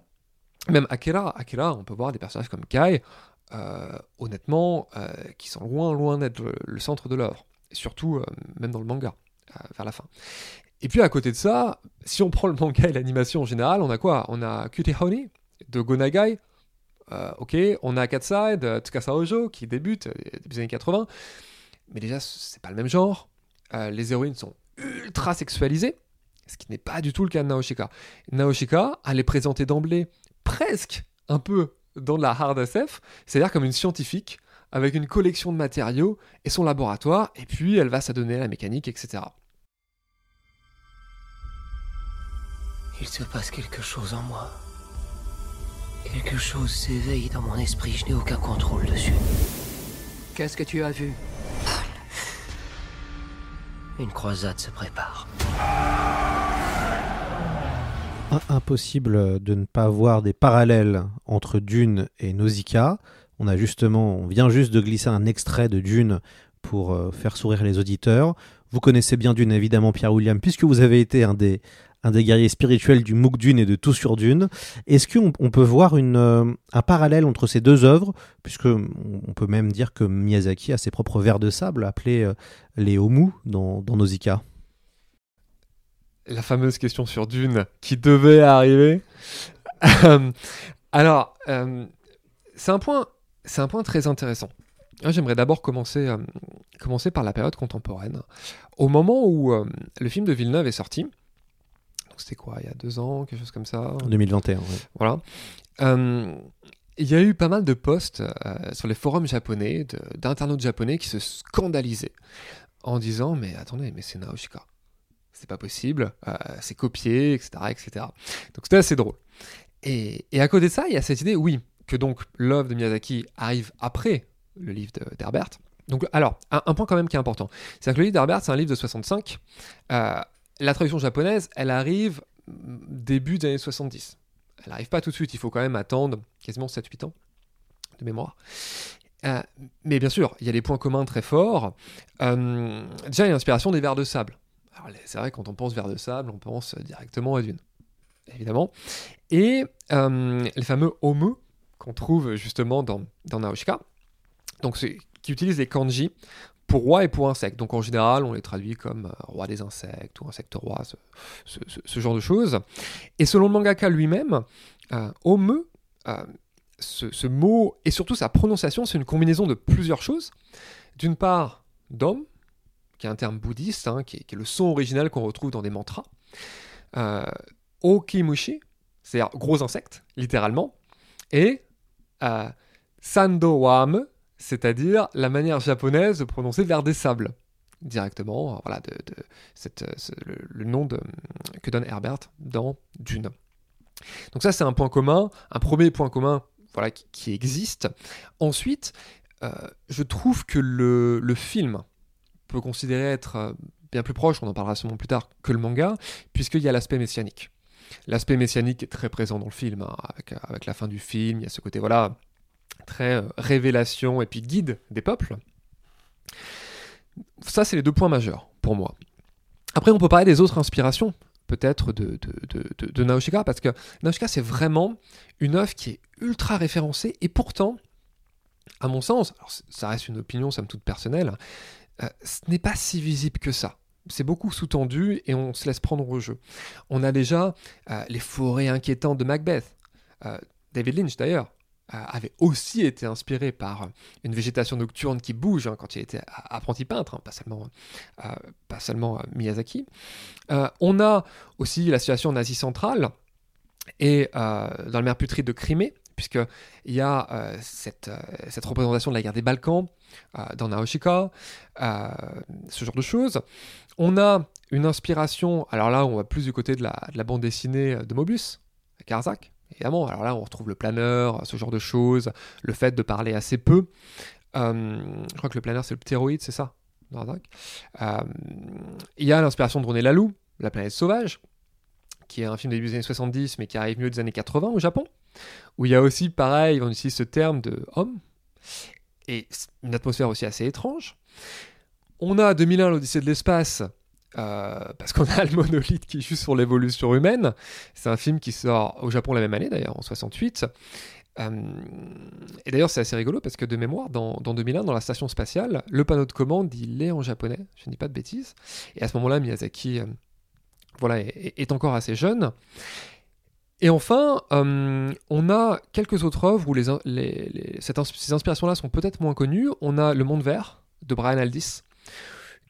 [SPEAKER 3] même Akira, Akira, on peut voir des personnages comme Kai, euh, honnêtement, euh, qui sont loin, loin d'être le, centre de l'œuvre. Surtout, euh, même dans le manga, vers la fin. Et puis à côté de ça, si on (laughs) prend le manga et l'animation en général, on a quoi? On a Cutie Honey de Gonagai. Ok, on a Katsai de Tsukasa Ojo qui débute début des années 80. Mais déjà, c'est pas le même genre. Les héroïnes sont ultra sexualisées, ce qui n'est pas du tout le cas de Naoshika. Naoshika, elle est présentée d'emblée presque un peu dans de la hard SF, c'est-à-dire comme une scientifique avec une collection de matériaux et son laboratoire, et puis elle va s'adonner à la mécanique, etc.
[SPEAKER 4] Il se passe quelque chose en moi. Quelque chose s'éveille dans mon esprit, je n'ai aucun contrôle dessus.
[SPEAKER 5] Qu'est-ce que tu as vu?
[SPEAKER 4] Une croisade se prépare.
[SPEAKER 1] Impossible de ne pas voir des parallèles entre Dune et Nausicaa. On a justement, on vient juste de glisser un extrait de Dune pour euh, faire sourire les auditeurs. Vous connaissez bien Dune, évidemment, Pierre William, puisque vous avez été un des, un des guerriers spirituels du MOOC Dune et de Tout sur Dune. Est-ce qu'on on peut voir euh, un parallèle entre ces deux œuvres, puisque on peut même dire que Miyazaki a ses propres vers de sable appelés euh, les Omu dans, dans Nausicaa
[SPEAKER 3] La fameuse question sur Dune qui devait arriver. Alors, euh, c'est un point, c'est un point très intéressant. Moi, J'aimerais d'abord commencer, euh, commencer par la période contemporaine. Au moment où euh, le film de Villeneuve est sorti, donc c'était quoi, il y a deux ans, quelque chose comme ça
[SPEAKER 1] En 2021, ouais.
[SPEAKER 3] Voilà. Euh, il y a eu pas mal de posts euh, sur les forums japonais, d'internautes japonais qui se scandalisaient en disant Mais attendez, mais c'est Naoshika. C'est pas possible, euh, c'est copié, etc., etc. Donc c'était assez drôle. Et, à côté de ça, il y a cette idée, oui, que donc l'œuvre de Miyazaki arrive après le livre d'Herbert. Donc, alors, un, point quand même qui est important. C'est-à-dire que le livre d'Herbert, c'est un livre de 65. Euh, la traduction japonaise, elle arrive début des années 70. Elle n'arrive pas tout de suite, il faut quand même attendre quasiment 7-8 ans de mémoire. Euh, mais bien sûr, il y a des points communs très forts. Déjà, il y a l'inspiration des vers de sable. Les- c'est vrai, quand on pense vers de sable, on pense directement à Dune, évidemment. Et euh, les fameux homo qu'on trouve justement dans, dans donc qui utilisent les kanji pour roi et pour insecte. Donc en général, on les traduit comme euh, roi des insectes ou insecte roi, ce, genre de choses. Et selon le mangaka lui-même, euh, euh, ce mot et surtout sa prononciation, c'est une combinaison de plusieurs choses. D'une part, d'homme, qui est un terme bouddhiste, hein, qui, est, le son original qu'on retrouve dans des mantras. Euh, okimushi, c'est-à-dire gros insecte, littéralement. Et euh, sando wame, c'est-à-dire la manière japonaise de prononcer vers des sables directement, voilà, de, euh, ce- le, nom que donne Herbert dans Dune. Donc ça, c'est un point commun. Un premier point commun, voilà, qui, existe. Ensuite, euh, je trouve que le film peut considérer être euh, bien plus proche, on en parlera sûrement plus tard, que le manga, puisqu'il y a l'aspect messianique. L'aspect messianique est très présent dans le film, hein, avec, avec, la fin du film, il y a ce côté, voilà, très euh, révélation et puis guide des peuples. Ça, c'est les deux points majeurs pour moi. Après, on peut parler des autres inspirations, peut-être de, de, de, de, Naoshika, parce que Naoshika, c'est vraiment une œuvre qui est ultra référencée, et pourtant, à mon sens, alors ça reste une opinion, somme toute personnelle, euh, ce n'est pas si visible que ça. C'est beaucoup sous-tendu et on se laisse prendre au jeu. On a déjà euh, les forêts inquiétantes de Macbeth. Euh, David Lynch, d'ailleurs, avait aussi été inspiré par une végétation nocturne qui bouge hein, quand il était apprenti peintre, hein, pas seulement, pas seulement Miyazaki. on a aussi la situation en Asie centrale et dans la mer putride de Crimée, puisqu'il y a cette, cette, représentation de la guerre des Balkans dans Naoshika, ce genre de choses. On a une inspiration, alors là on va plus du côté de la, de la bande dessinée de Mobius, Karzak, Évidemment, alors là, on retrouve le planeur, ce genre de choses, le fait de parler assez peu. Euh, je crois que le planeur, c'est le ptéroïde, c'est ça euh, Il y a l'inspiration de René Laloux, La planète sauvage, qui est un film des années 70, mais qui arrive mieux des années 80 au Japon, où il y a aussi, pareil, on utilise ce terme de homme, et une atmosphère aussi assez étrange. On a 2001, l'Odyssée de l'espace, euh, parce qu'on a (laughs) le monolithe qui joue sur l'évolution humaine. C'est un film qui sort au Japon la même année, d'ailleurs, en 68. Euh, et d'ailleurs, c'est assez rigolo parce que de mémoire, dans, dans, 2001, dans la station spatiale, le panneau de commande, il est en japonais, je ne dis pas de bêtises. Et à ce moment-là, Miyazaki euh, voilà, est, encore assez jeune. Et enfin, on a quelques autres œuvres où ces inspirations-là sont peut-être moins connues. On a Le Monde Vert de Brian Aldiss,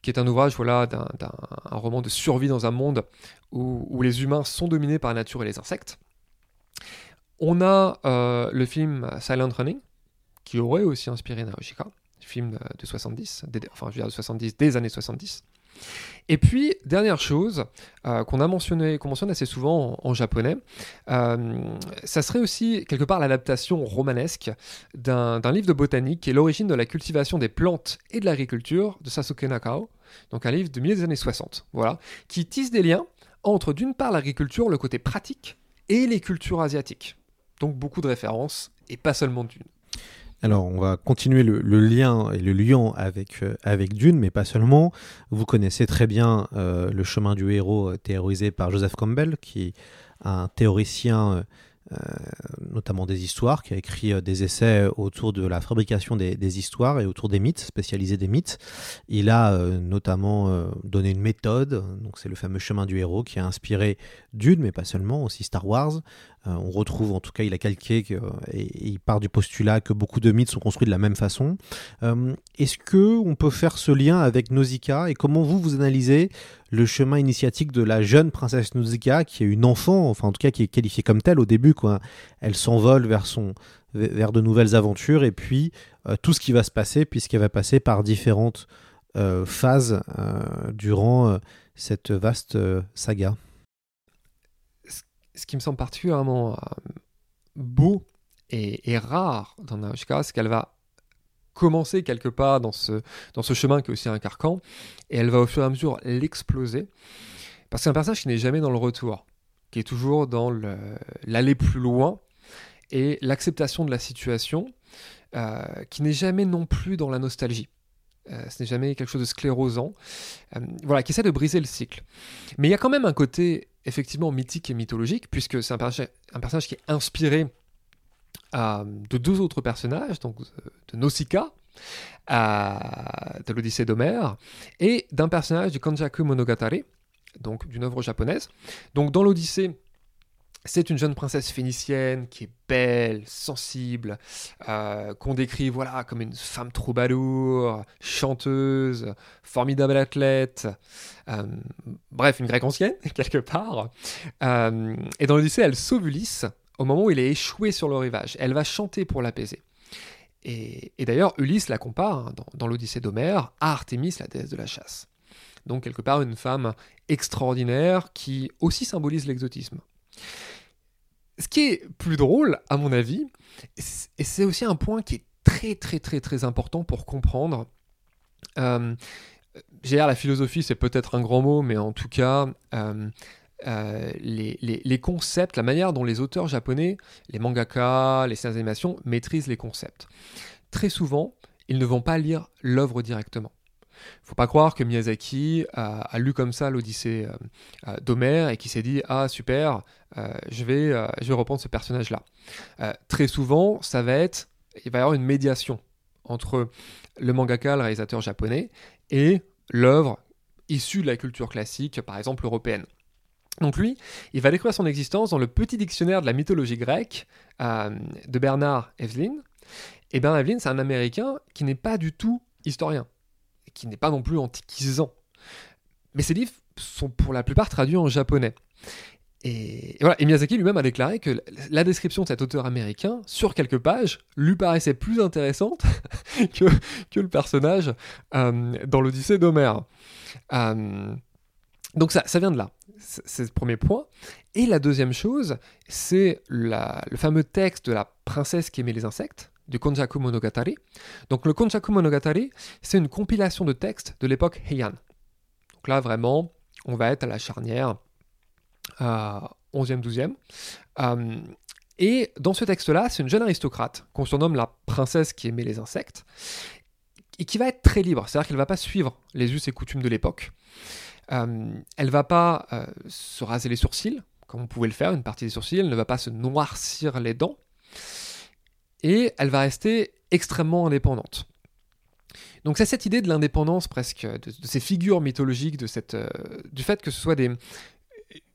[SPEAKER 3] qui est un ouvrage voilà, d'un, un roman de survie dans un monde où, les humains sont dominés par la nature et les insectes. On a euh, le film Silent Running, qui aurait aussi inspiré Naoshika, film de 70, enfin je veux dire de 70, des années 70. Et puis, dernière chose euh, qu'on a mentionné, qu'on mentionne assez souvent en, japonais, euh, ça serait aussi quelque part l'adaptation romanesque d'un livre de botanique qui est l'origine de la cultivation des plantes et de l'agriculture de Sasuke Nakao, donc un livre de milieu des années 60, voilà, qui tisse des liens entre d'une part l'agriculture, le côté pratique, et les cultures asiatiques. Donc beaucoup de références, et pas seulement d'une.
[SPEAKER 1] Alors, on va continuer le, lien et le avec, euh, avec Dune, mais pas seulement. Vous connaissez très bien euh, le chemin du héros euh, théorisé par Joseph Campbell, qui est un théoricien notamment des histoires, qui a écrit des essais autour de la fabrication des, des, histoires et autour des mythes, spécialisé des mythes. Il a notamment donné une méthode, donc c'est le fameux chemin du héros qui a inspiré Dune, mais pas seulement, aussi Star Wars, on retrouve, en tout cas, il a calqué que, et, il part du postulat que beaucoup de mythes sont construits de la même façon. Euh, est-ce que on peut faire ce lien avec Nausicaa et comment vous vous analysez le chemin initiatique de la jeune princesse Nausicaa qui est une enfant, enfin en tout cas qui est qualifiée comme telle au début, quoi. Elle s'envole vers son vers de nouvelles aventures et puis euh, tout ce qui va se passer puisqu'elle va passer par différentes phases durant cette vaste saga
[SPEAKER 3] ce qui me semble particulièrement euh, beau et, rare dans Naoshika, c'est qu'elle va commencer quelque part dans ce, dans ce chemin qui est aussi un carcan, et elle va au fur et à mesure l'exploser, parce que c'est un personnage qui n'est jamais dans le retour, qui est toujours dans l'aller plus loin, et l'acceptation de la situation, euh, qui n'est jamais non plus dans la nostalgie. Euh, ce n'est jamais quelque chose de sclérosant, voilà, qui essaie de briser le cycle. Mais il y a quand même un côté effectivement mythique et mythologique, puisque c'est un, personnage qui est inspiré euh, de deux autres personnages, donc euh, de Nausicaa, euh, de l'Odyssée d'Homère, et d'un personnage du Kanjaku Monogatari, donc d'une œuvre japonaise. Donc dans l'Odyssée, c'est une jeune princesse phénicienne qui est belle, sensible, euh, qu'on décrit voilà comme une femme troubadour, chanteuse, formidable athlète, euh, bref, une grecque ancienne, (laughs) quelque part. Euh, et dans l'Odyssée, elle sauve Ulysse au moment où il est échoué sur le rivage. Elle va chanter pour l'apaiser. Et, d'ailleurs, Ulysse la compare, hein, dans, dans l'Odyssée d'Homère, à Artémis, la déesse de la chasse. Donc, quelque part, une femme extraordinaire qui aussi symbolise l'exotisme. Ce qui est plus drôle, à mon avis, et c'est aussi un point qui est très très très très important pour comprendre. Euh, la philosophie, c'est peut-être un grand mot, mais en tout cas, euh, euh, les, les, les, concepts, la manière dont les auteurs japonais, les mangaka, les scènes d'animation maîtrisent les concepts. Très souvent, ils ne vont pas lire l'œuvre directement. Faut pas croire que Miyazaki a, lu comme ça l'Odyssée euh, d'Homère et qui s'est dit ah super, je vais je vais reprendre ce personnage là. très souvent, ça va être il va y avoir une médiation entre le mangaka, le réalisateur japonais, et l'œuvre issue de la culture classique, par exemple européenne. Donc lui, il va découvrir son existence dans le petit dictionnaire de la mythologie grecque euh, de Bernard Evelyn. Et Bernard Evelyn, c'est un Américain qui n'est pas du tout historien, qui n'est pas non plus antiquisant. Mais ses livres sont pour la plupart traduits en japonais. Et, Miyazaki lui-même a déclaré que la description de cet auteur américain, sur quelques pages, lui paraissait plus intéressante (laughs) que, le personnage euh, dans l'Odyssée d'Homère. Euh, donc ça vient de là. C'est le premier point. Et la deuxième chose, c'est le fameux texte de la princesse qui aimait les insectes, du Konjaku Monogatari. Donc le Konjaku Monogatari, c'est une compilation de textes de l'époque Heian. Donc là, vraiment, on va être à la charnière 11e, 12e. Euh, et dans ce texte-là, c'est une jeune aristocrate qu'on surnomme la princesse qui aimait les insectes, et qui va être très libre, c'est-à-dire qu'elle ne va pas suivre les us et coutumes de l'époque. Euh, elle va pas euh, se raser les sourcils, comme on pouvait le faire, une partie des sourcils, elle ne va pas se noircir les dents, et elle va rester extrêmement indépendante. Donc c'est cette idée de l'indépendance presque, de, ces figures mythologiques, de cette, du fait que ce soit des,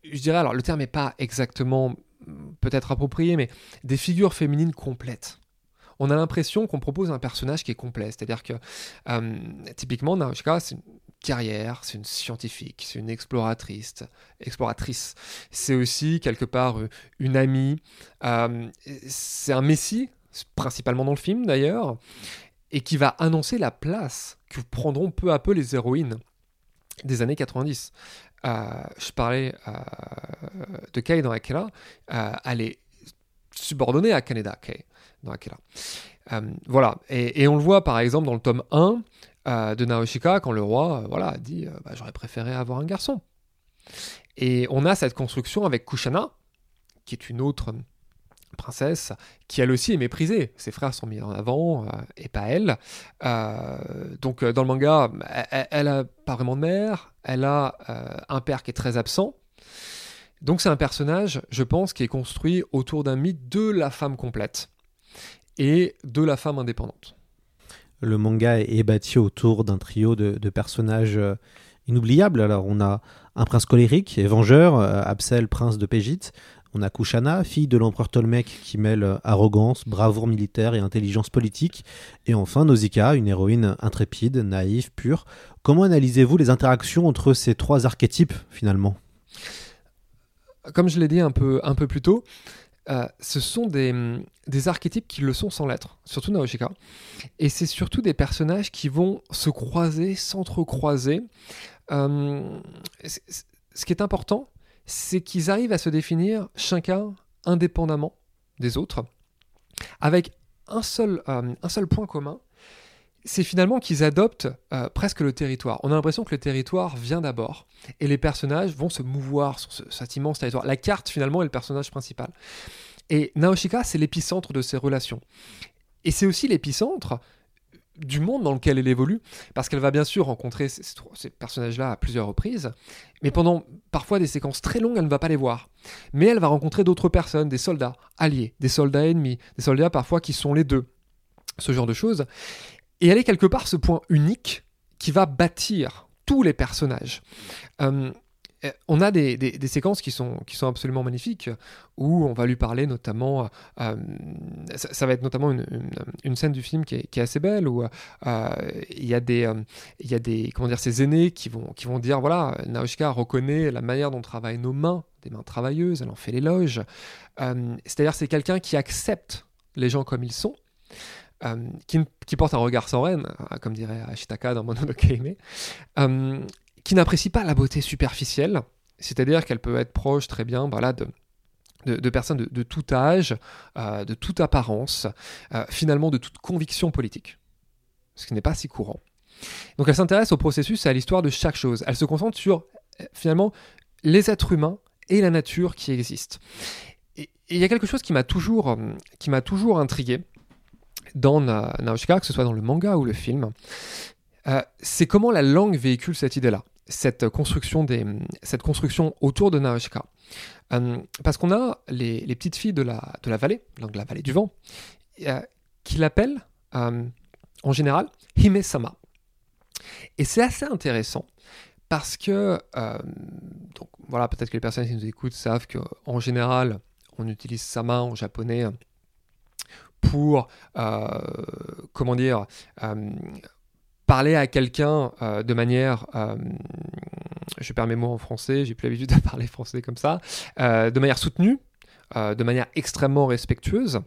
[SPEAKER 3] je dirais, alors le terme n'est pas exactement mm, peut-être approprié, mais des figures féminines complètes. On a l'impression qu'on propose un personnage qui est complet, c'est-à-dire que euh, typiquement Naoshika, c'est une carrière, c'est une scientifique, c'est une exploratrice, exploratrice. C'est aussi quelque part euh, une amie, euh, c'est un messie, principalement dans le film d'ailleurs, et qui va annoncer la place que prendront peu à peu les héroïnes des années 90. Euh, je parlais euh, de Kei dans Akira, euh, elle est subordonnée à Kaneda Kei dans Akira. voilà, et, on le voit par exemple dans le tome 1 de Naoshika quand le roi voilà, dit bah, J'aurais préféré avoir un garçon. Et on a cette construction avec Kushana, qui est une autre princesse, qui elle aussi est méprisée. Ses frères sont mis en avant, euh, et pas elle. Euh, donc euh, dans le manga, elle, n'a a pas vraiment de mère, elle a un père qui est très absent. Donc c'est un personnage, je pense, qui est construit autour d'un mythe de la femme complète et de la femme indépendante.
[SPEAKER 1] Le manga est bâti autour d'un trio de, de, personnages inoubliables. Alors on a un prince colérique et vengeur, Absel, prince de Pégite, on a Kushana, fille de l'empereur Tolmec qui mêle arrogance, bravoure militaire et intelligence politique. Et enfin Nausicaa, une héroïne intrépide, naïve, pure. Comment analysez-vous les interactions entre ces trois archétypes finalement?
[SPEAKER 3] Comme je l'ai dit un peu, un peu plus tôt, euh, ce sont des, des, archétypes qui le sont sans l'être, surtout Naoshika. Et c'est surtout des personnages qui vont se croiser, s'entrecroiser. Euh, ce qui est important, c'est qu'ils arrivent à se définir chacun indépendamment des autres, avec un seul, euh, un seul point commun, c'est finalement qu'ils adoptent euh, presque le territoire. On a l'impression que le territoire vient d'abord, et les personnages vont se mouvoir sur cet immense territoire. La carte, finalement, est le personnage principal. Et Naoshika, c'est l'épicentre de ces relations. Et c'est aussi l'épicentre du monde dans lequel elle évolue, parce qu'elle va bien sûr rencontrer ces, personnages-là à plusieurs reprises, mais pendant parfois des séquences très longues, elle ne va pas les voir. Mais elle va rencontrer d'autres personnes, des soldats alliés, des soldats ennemis, des soldats parfois qui sont les deux, ce genre de choses. Et elle est quelque part ce point unique qui va bâtir tous les personnages. Euh, on a des, séquences qui sont, absolument magnifiques, où on va lui parler notamment, euh, ça, va être notamment une, scène du film qui est, assez belle, où euh, il y a des, a des, comment dire, ces aînés qui vont, dire, voilà, Naoshika reconnaît la manière dont travaillent nos mains, des mains travailleuses, elle en fait l'éloge. C'est-à-dire c'est quelqu'un qui accepte les gens comme ils sont, qui, porte un regard sans haine, comme dirait Ashitaka dans Mononoke qui n'apprécie pas la beauté superficielle, c'est-à-dire qu'elle peut être proche très bien voilà, de, de, personnes de, tout âge, euh, de toute apparence, euh, finalement de toute conviction politique, ce qui n'est pas si courant. Donc elle s'intéresse au processus et à l'histoire de chaque chose. Elle se concentre sur euh, finalement les êtres humains et la nature qui existent. Et il y a quelque chose qui m'a toujours, qui m'a toujours intrigué dans Naoshika, que ce soit dans le manga ou le film, c'est comment la langue véhicule cette idée-là, cette construction, des, cette construction autour de Naoshika. Euh, parce qu'on a les, petites filles de la, de la vallée, donc la vallée du vent, euh, qui l'appellent euh, en général Hime-sama. Et c'est assez intéressant parce que, donc voilà, peut-être que les personnes qui nous écoutent savent qu'en général, on utilise sama en japonais pour, comment dire, parler à quelqu'un de manière je perds mes mots en français, j'ai plus l'habitude de (laughs) parler français comme ça, euh, de manière soutenue, euh, de manière extrêmement respectueuse.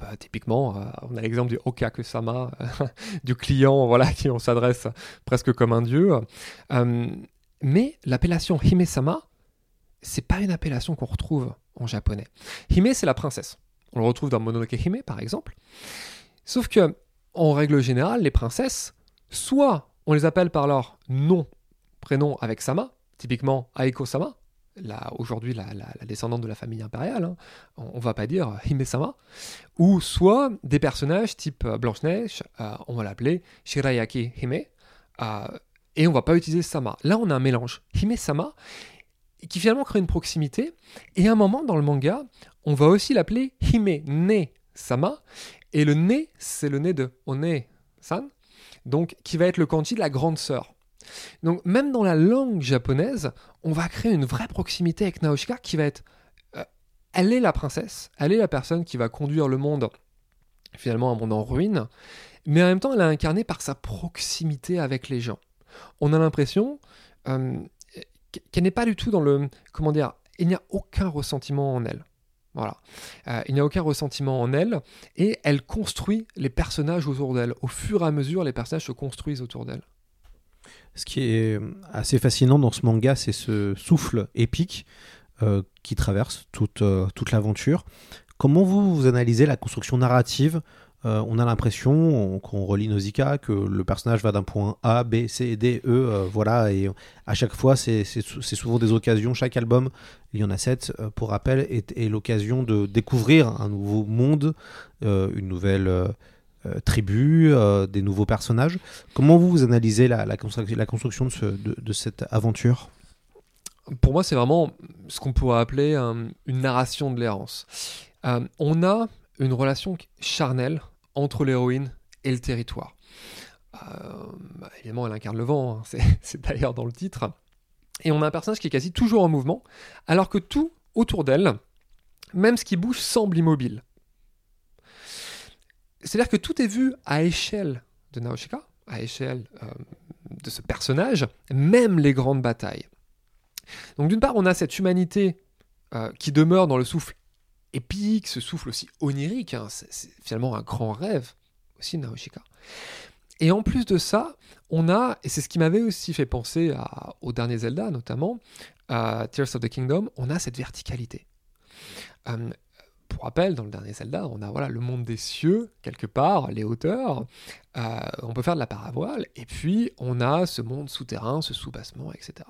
[SPEAKER 3] Bah, typiquement, euh, on a l'exemple du Okaku-sama, (laughs) du client voilà, qui on s'adresse presque comme un dieu. mais l'appellation Hime-sama, c'est pas une appellation qu'on retrouve en japonais. Hime, c'est la princesse. On le retrouve dans Mononoke Hime, par exemple. Sauf que, en règle générale, les princesses, soit on les appelle par leur nom prénom avec Sama, typiquement Aiko-sama, aujourd'hui la, descendante de la famille impériale, hein. on, va pas dire Hime-sama, ou soit des personnages type euh, Blanche-Neige, euh, on va l'appeler Shirayaki Hime, euh, et on va pas utiliser Sama. Là, on a un mélange Hime-sama, qui finalement crée une proximité, et à un moment dans le manga, on va aussi l'appeler Hime-ne-sama, et le ne, c'est le nez de One-san, donc qui va être le kanji de la grande sœur. Donc même dans la langue japonaise, on va créer une vraie proximité avec Naoshika qui va être... Euh, elle est la princesse, elle est la personne qui va conduire le monde, finalement un monde en ruine, mais en même temps elle est incarnée par sa proximité avec les gens. On a l'impression euh, qu'elle n'est pas du tout dans le... Comment dire Il n'y a aucun ressentiment en elle. Euh, il n'y a aucun ressentiment en elle et elle construit les personnages autour d'elle. Au fur et à mesure, les personnages se construisent autour d'elle.
[SPEAKER 1] Ce qui est assez fascinant dans ce manga, c'est ce souffle épique euh, qui traverse toute, euh, toute l'aventure. Comment vous, vous analysez la construction narrative euh, on a l'impression, qu'on relit Nausicaa, que le personnage va d'un point A, B, C, D, E, voilà, et à chaque fois, c'est souvent des occasions. Chaque album, il y en a sept, pour rappel, est, l'occasion de découvrir un nouveau monde, une nouvelle euh, euh, des nouveaux personnages. Comment vous, vous analysez la, la, construction de, cette aventure?
[SPEAKER 3] Pour moi, c'est vraiment ce qu'on pourrait appeler une narration de l'errance. Euh, on a une relation charnelle entre l'héroïne et le territoire. Bah, évidemment, elle incarne le vent, hein, (laughs) c'est d'ailleurs dans le titre. Et on a un personnage qui est quasi toujours en mouvement, alors que tout autour d'elle, même ce qui bouge, semble immobile. C'est-à-dire que tout est vu à échelle de Naoshika, à échelle euh, de ce personnage, même les grandes batailles. Donc d'une part, on a cette humanité euh, qui demeure dans le souffle épique, ce souffle aussi onirique, hein, c'est finalement un grand rêve aussi Naoshika. Et en plus de ça, on a, et c'est ce qui m'avait aussi fait penser au dernier Zelda notamment, à Tears of the Kingdom, on a cette verticalité. Euh, pour rappel, dans le dernier Zelda, on a voilà, le monde des cieux, quelque part, les hauteurs, euh, on peut faire de la paravoile, et puis on a ce monde souterrain, ce soubassement, etc.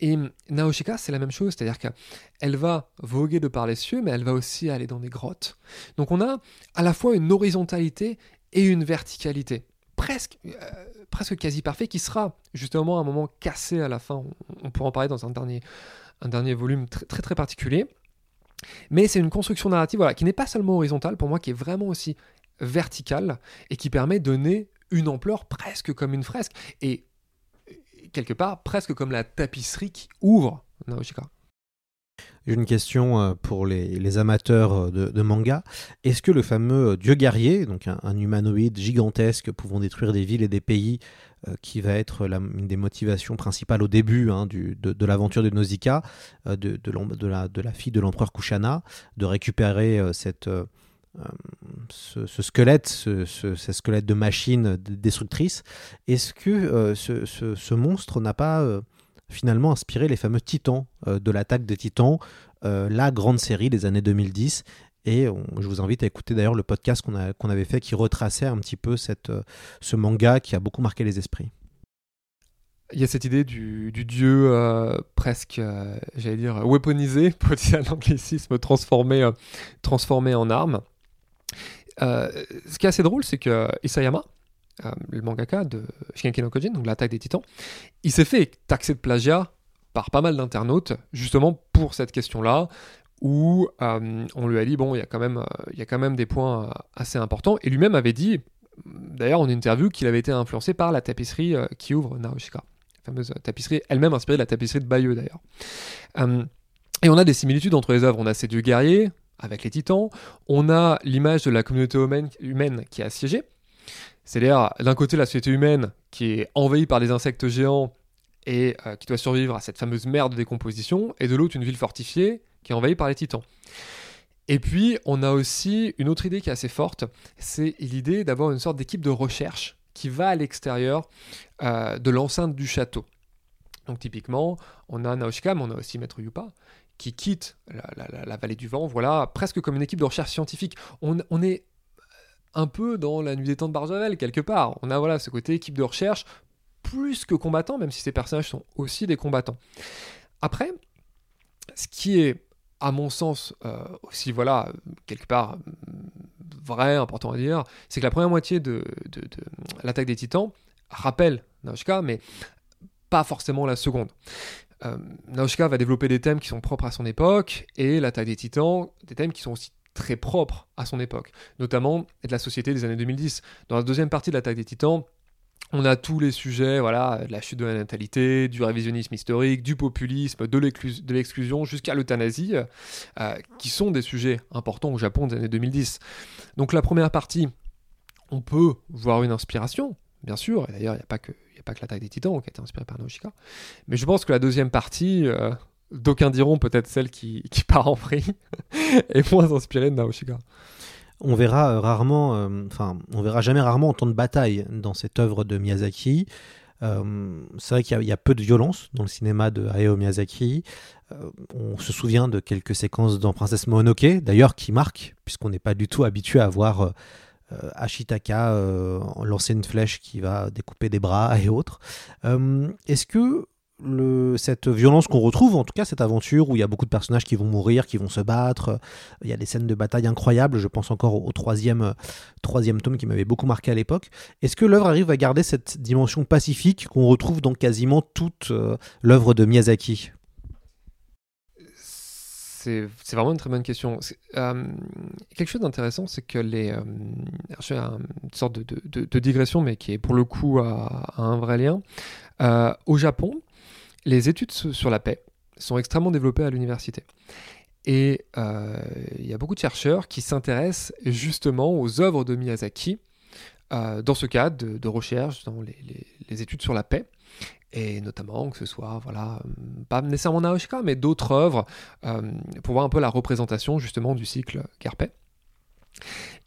[SPEAKER 3] Et Naoshika, c'est la même chose, c'est-à-dire qu'elle va voguer de par les cieux, mais elle va aussi aller dans des grottes. Donc on a à la fois une horizontalité et une verticalité, presque, euh, presque quasi parfait, qui sera justement un moment cassé à la fin. On, pourra en parler dans un dernier, un dernier volume très très, très particulier. Mais c'est une construction narrative voilà, qui n'est pas seulement horizontale, pour moi, qui est vraiment aussi verticale et qui permet de donner une ampleur presque comme une fresque. Et quelque part, presque comme la tapisserie qui ouvre Naoshika.
[SPEAKER 1] J'ai une question euh, pour les, amateurs euh, de, manga. Est-ce que le fameux dieu guerrier, donc un, humanoïde gigantesque pouvant détruire des villes et des pays, euh, qui va être une des motivations principales au début hein, de, l'aventure de Nausicaa, de, la, fille de l'empereur Kushana, de récupérer cette, ce, squelette, ce, squelette de machine destructrice, est-ce que ce, monstre n'a pas finalement inspiré les fameux titans euh, de l'attaque des titans la grande série des années 2010. Et je vous invite à écouter d'ailleurs le podcast qu'on avait fait qui retraçait un petit peu ce manga qui a beaucoup marqué les esprits.
[SPEAKER 3] Il y a cette idée du, dieu presque, j'allais dire, weaponisé, pour dire (laughs) un anglicisme, transformé, transformé en arme. Ce qui est assez drôle, c'est que Isayama, euh, le mangaka de Shingeki no Kojin, donc l'attaque des titans, il s'est fait taxer de plagiat par pas mal d'internautes, justement pour cette question-là, où euh, on lui a dit, bon, il y, a quand même, euh, il y a quand même des points assez importants, et lui-même avait dit, d'ailleurs en interview, qu'il avait été influencé par la tapisserie qui ouvre Naoshika, la fameuse tapisserie, elle-même inspirée de la tapisserie de Bayeux d'ailleurs. et on a des similitudes entre les œuvres, on a ces dieux guerriers, avec les titans, on a l'image de la communauté humaine, qui est assiégée, c'est-à-dire, d'un côté, la société humaine qui est envahie par des insectes géants et euh, qui doit survivre à cette fameuse mer de décomposition, et de l'autre, une ville fortifiée qui est envahie par les titans. Et puis, on a aussi une autre idée qui est assez forte, c'est l'idée d'avoir une sorte d'équipe de recherche qui va à l'extérieur euh, de l'enceinte du château. Donc typiquement, on a Naoshika, mais on a aussi Maître Yupa, qui quitte la, vallée du vent, voilà, presque comme une équipe de recherche scientifique. On, on est un peu dans la nuit des temps de Barjavel, quelque part. On a voilà ce côté équipe de recherche plus que combattant, même si ces personnages sont aussi des combattants. Après, ce qui est, à mon sens, euh, aussi, voilà, quelque part vrai, important à dire, c'est que la première moitié de, l'attaque des titans rappelle Naoshka, mais pas forcément la seconde. Euh, Naoshka va développer des thèmes qui sont propres à son époque, et l'attaque des titans, des thèmes qui sont aussi très propre à son époque, notamment de la société des années 2010. Dans la deuxième partie de l'attaque des titans, on a tous les sujets, voilà, de la chute de la natalité, du révisionnisme historique, du populisme, de l'exclusion jusqu'à l'euthanasie, euh, qui sont des sujets importants au Japon des années 2010. Donc la première partie, on peut voir une inspiration, bien sûr, et d'ailleurs il n'y a pas que, que l'attaque des titans qui a été inspirée par Naoshika, mais je pense que la deuxième partie, euh, D'aucuns diront peut-être celle qui, part en vrille (laughs) est moins inspirée de Naoshika.
[SPEAKER 1] On verra euh, rarement, euh, enfin, on verra jamais rarement autant de bataille dans cette œuvre de Miyazaki. C'est vrai qu'il y, a peu de violence dans le cinéma de Hayao Miyazaki. on se souvient de quelques séquences dans Princesse Mononoke, d'ailleurs, qui marquent, puisqu'on n'est pas du tout habitué à voir Ashitaka lancer une flèche qui va découper des bras et autres. Est-ce que cette violence qu'on retrouve, en tout cas cette aventure où il y a beaucoup de personnages qui vont mourir, qui vont se battre. Il y a des scènes de bataille incroyables. Je pense encore au, troisième, tome qui m'avait beaucoup marqué à l'époque. Est-ce que l'œuvre arrive à garder cette dimension pacifique qu'on retrouve dans quasiment toute euh, l'œuvre de Miyazaki?
[SPEAKER 3] C'est vraiment une très bonne question. Euh, quelque chose d'intéressant, c'est que les. Euh, je une sorte de, digression, mais qui est pour le coup à, un vrai lien. au Japon, les études sur la paix sont extrêmement développées à l'université. Et euh, il y a beaucoup de chercheurs qui s'intéressent justement aux œuvres de Miyazaki euh, dans ce cadre de, recherche, dans les, études sur la paix. Et notamment que ce soit, voilà, pas nécessairement Naoshika, mais d'autres œuvres, euh, pour voir un peu la représentation justement du cycle guerre-paix.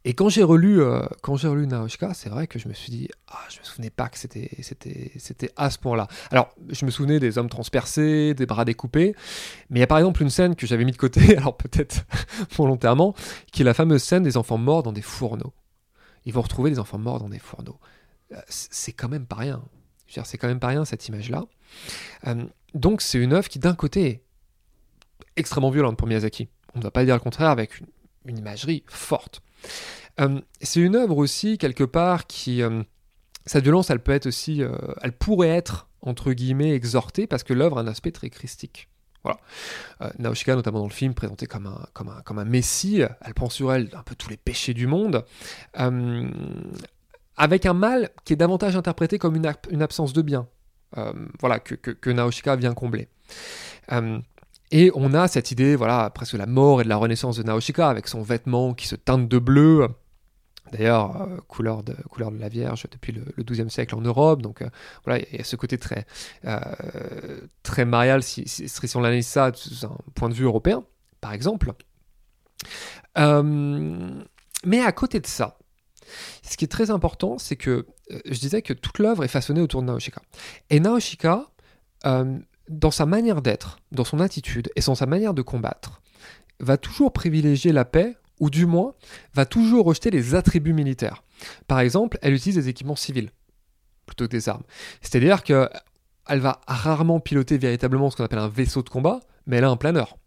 [SPEAKER 3] Et quand j'ai relu, euh, relu Naoshika, c'est vrai que je me suis dit, ah, je me souvenais pas que c'était à ce point-là. Alors, je me souvenais des hommes transpercés, des bras découpés, mais il y a par exemple une scène que j'avais mis de côté, (laughs) alors peut-être (laughs) volontairement, qui est la fameuse scène des enfants morts dans des fourneaux. Ils vont retrouver des enfants morts dans des fourneaux. Euh, c'est quand même pas rien. C'est quand même pas rien cette image-là. Euh, donc c'est une œuvre qui d'un côté est extrêmement violente pour Miyazaki. On ne va pas dire le contraire avec une, imagerie forte. Euh, c'est une œuvre aussi, quelque part, qui... Euh, cette violence, elle peut être aussi... Elle pourrait être, entre guillemets, exhortée, parce que l'œuvre a un aspect très christique. Voilà. Naoshika, notamment dans le film, présenté comme un, comme, un, comme un messie, elle prend sur elle un peu tous les péchés du monde, avec un mal qui est davantage interprété comme une, absence de bien, voilà, que, que, que, Naoshika vient combler. Et on a cette idée, voilà, presque la mort et de la renaissance de Naoshika, avec son vêtement qui se teinte de bleu, d'ailleurs euh, couleur, de, couleur de la Vierge depuis le, XIIe siècle en Europe. Donc euh, voilà, il y a ce côté très, euh, très marial, si, si, on l'analyse ça d'un point de vue européen, par exemple. mais à côté de ça, ce qui est très important, c'est que je disais que toute l'œuvre est façonnée autour de Naoshika. Et Naoshika dans sa manière d'être, dans son attitude et dans sa manière de combattre, va toujours privilégier la paix, ou du moins va toujours rejeter les attributs militaires. Par exemple, elle utilise des équipements civils plutôt que des armes. C'est-à-dire que elle va rarement piloter véritablement ce qu'on appelle un vaisseau de combat, mais elle a un planeur.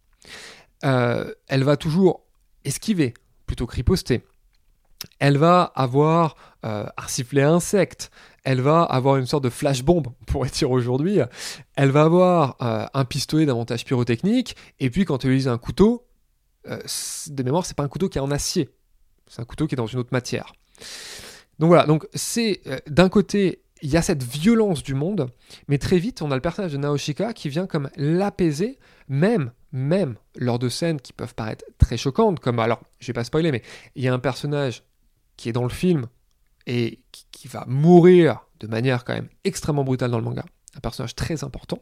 [SPEAKER 3] Euh, elle va toujours esquiver plutôt que riposter. Elle va avoir euh, un sifflet insecte. Elle va avoir une sorte de flash bombe, on pourrait dire aujourd'hui. Elle va avoir euh, un pistolet davantage pyrotechnique. Et puis quand elle utilise un couteau, de mémoire, c'est pas un couteau qui est en acier. C'est un couteau qui est dans une autre matière. Donc voilà, donc c'est d'un côté il y a cette violence du monde, mais très vite, on a le personnage de Naoshika qui vient comme l'apaiser, même, même lors de scènes qui peuvent paraître très choquantes, comme, alors, je vais pas spoiler, mais il y a un personnage qui est dans le film et qui, va mourir de manière quand même extrêmement brutale dans le manga, un personnage très important.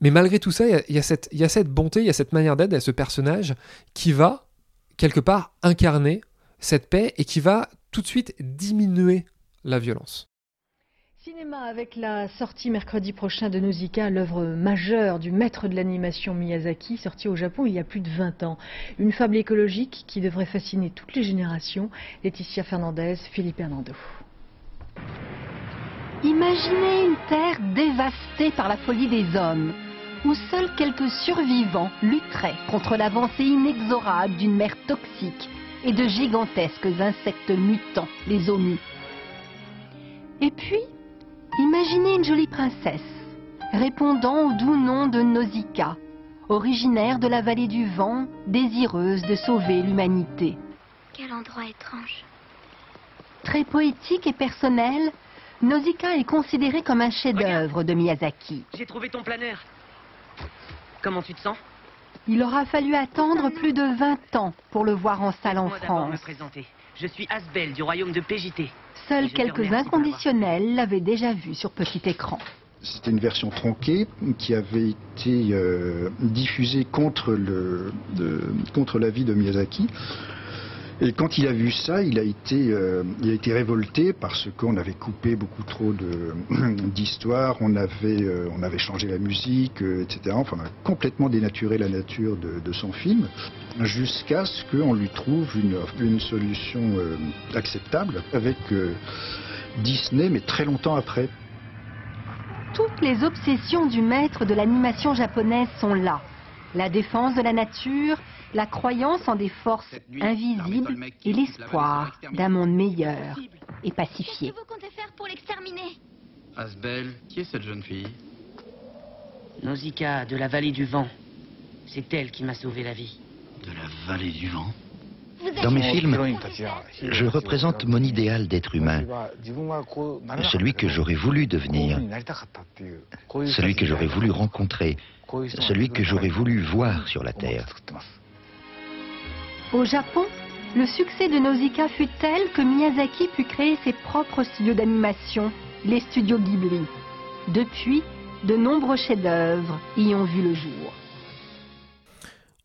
[SPEAKER 3] Mais malgré tout ça, il y, a, cette, bonté, il y a cette manière d'être, a ce personnage qui va, quelque part, incarner cette paix et qui va tout de suite diminuer la violence.
[SPEAKER 6] Cinéma avec la sortie mercredi prochain de Nausicaa, l'œuvre majeure du maître de l'animation Miyazaki, sortie au Japon il y a plus de 20 ans. Une fable écologique qui devrait fasciner toutes les générations. Laetitia Fernandez, Philippe Hernando.
[SPEAKER 7] Imaginez une terre dévastée par la folie des hommes, où seuls quelques survivants lutteraient contre l'avancée inexorable d'une mer toxique et de gigantesques insectes mutants, les omus. Et puis, Imaginez une jolie princesse, répondant au doux nom de Nausicaa, originaire de la vallée du vent, désireuse de sauver l'humanité.
[SPEAKER 8] Quel endroit étrange.
[SPEAKER 7] Très poétique et personnel, Nausicaa est considéré comme un chef-d'œuvre de Miyazaki.
[SPEAKER 9] J'ai trouvé ton planeur. Comment tu te sens?
[SPEAKER 7] Il aura fallu attendre plus de 20 ans pour le voir en salle en France.
[SPEAKER 9] Me présenter. Je suis Asbel du royaume de PJT.
[SPEAKER 7] Seuls quelques inconditionnels l'avaient déjà vu sur petit écran.
[SPEAKER 10] C'était une version tronquée qui avait été euh, diffusée contre, le, contre l'avis de Miyazaki. Et quand il a vu ça, il a été, euh, il a été révolté parce qu'on avait coupé beaucoup trop (clears throat) d'histoires, on, avait, euh, on avait changé la musique, etc. Enfin, on a complètement dénaturé la nature de, son film, jusqu'à ce qu'on lui trouve une, solution euh, acceptable avec Disney, mais très longtemps après.
[SPEAKER 7] Toutes les obsessions du maître de l'animation japonaise sont là. La défense de la nature, la croyance en des forces invisibles et l'espoir d'un monde meilleur et pacifié.
[SPEAKER 8] Que vous comptez faire pour l'exterminer
[SPEAKER 11] Asbel, qui est cette jeune fille
[SPEAKER 9] Nausicaa, de la vallée du vent. C'est elle qui m'a sauvé la vie.
[SPEAKER 11] De la vallée du vent
[SPEAKER 12] dans mes films, je représente mon idéal d'être humain, celui que j'aurais voulu devenir, celui que j'aurais voulu rencontrer, celui que j'aurais voulu voir sur la Terre.
[SPEAKER 7] Au Japon, le succès de Nausicaa fut tel que Miyazaki put créer ses propres studios d'animation, les studios Ghibli. Depuis, de nombreux chefs-d'œuvre y ont vu le jour.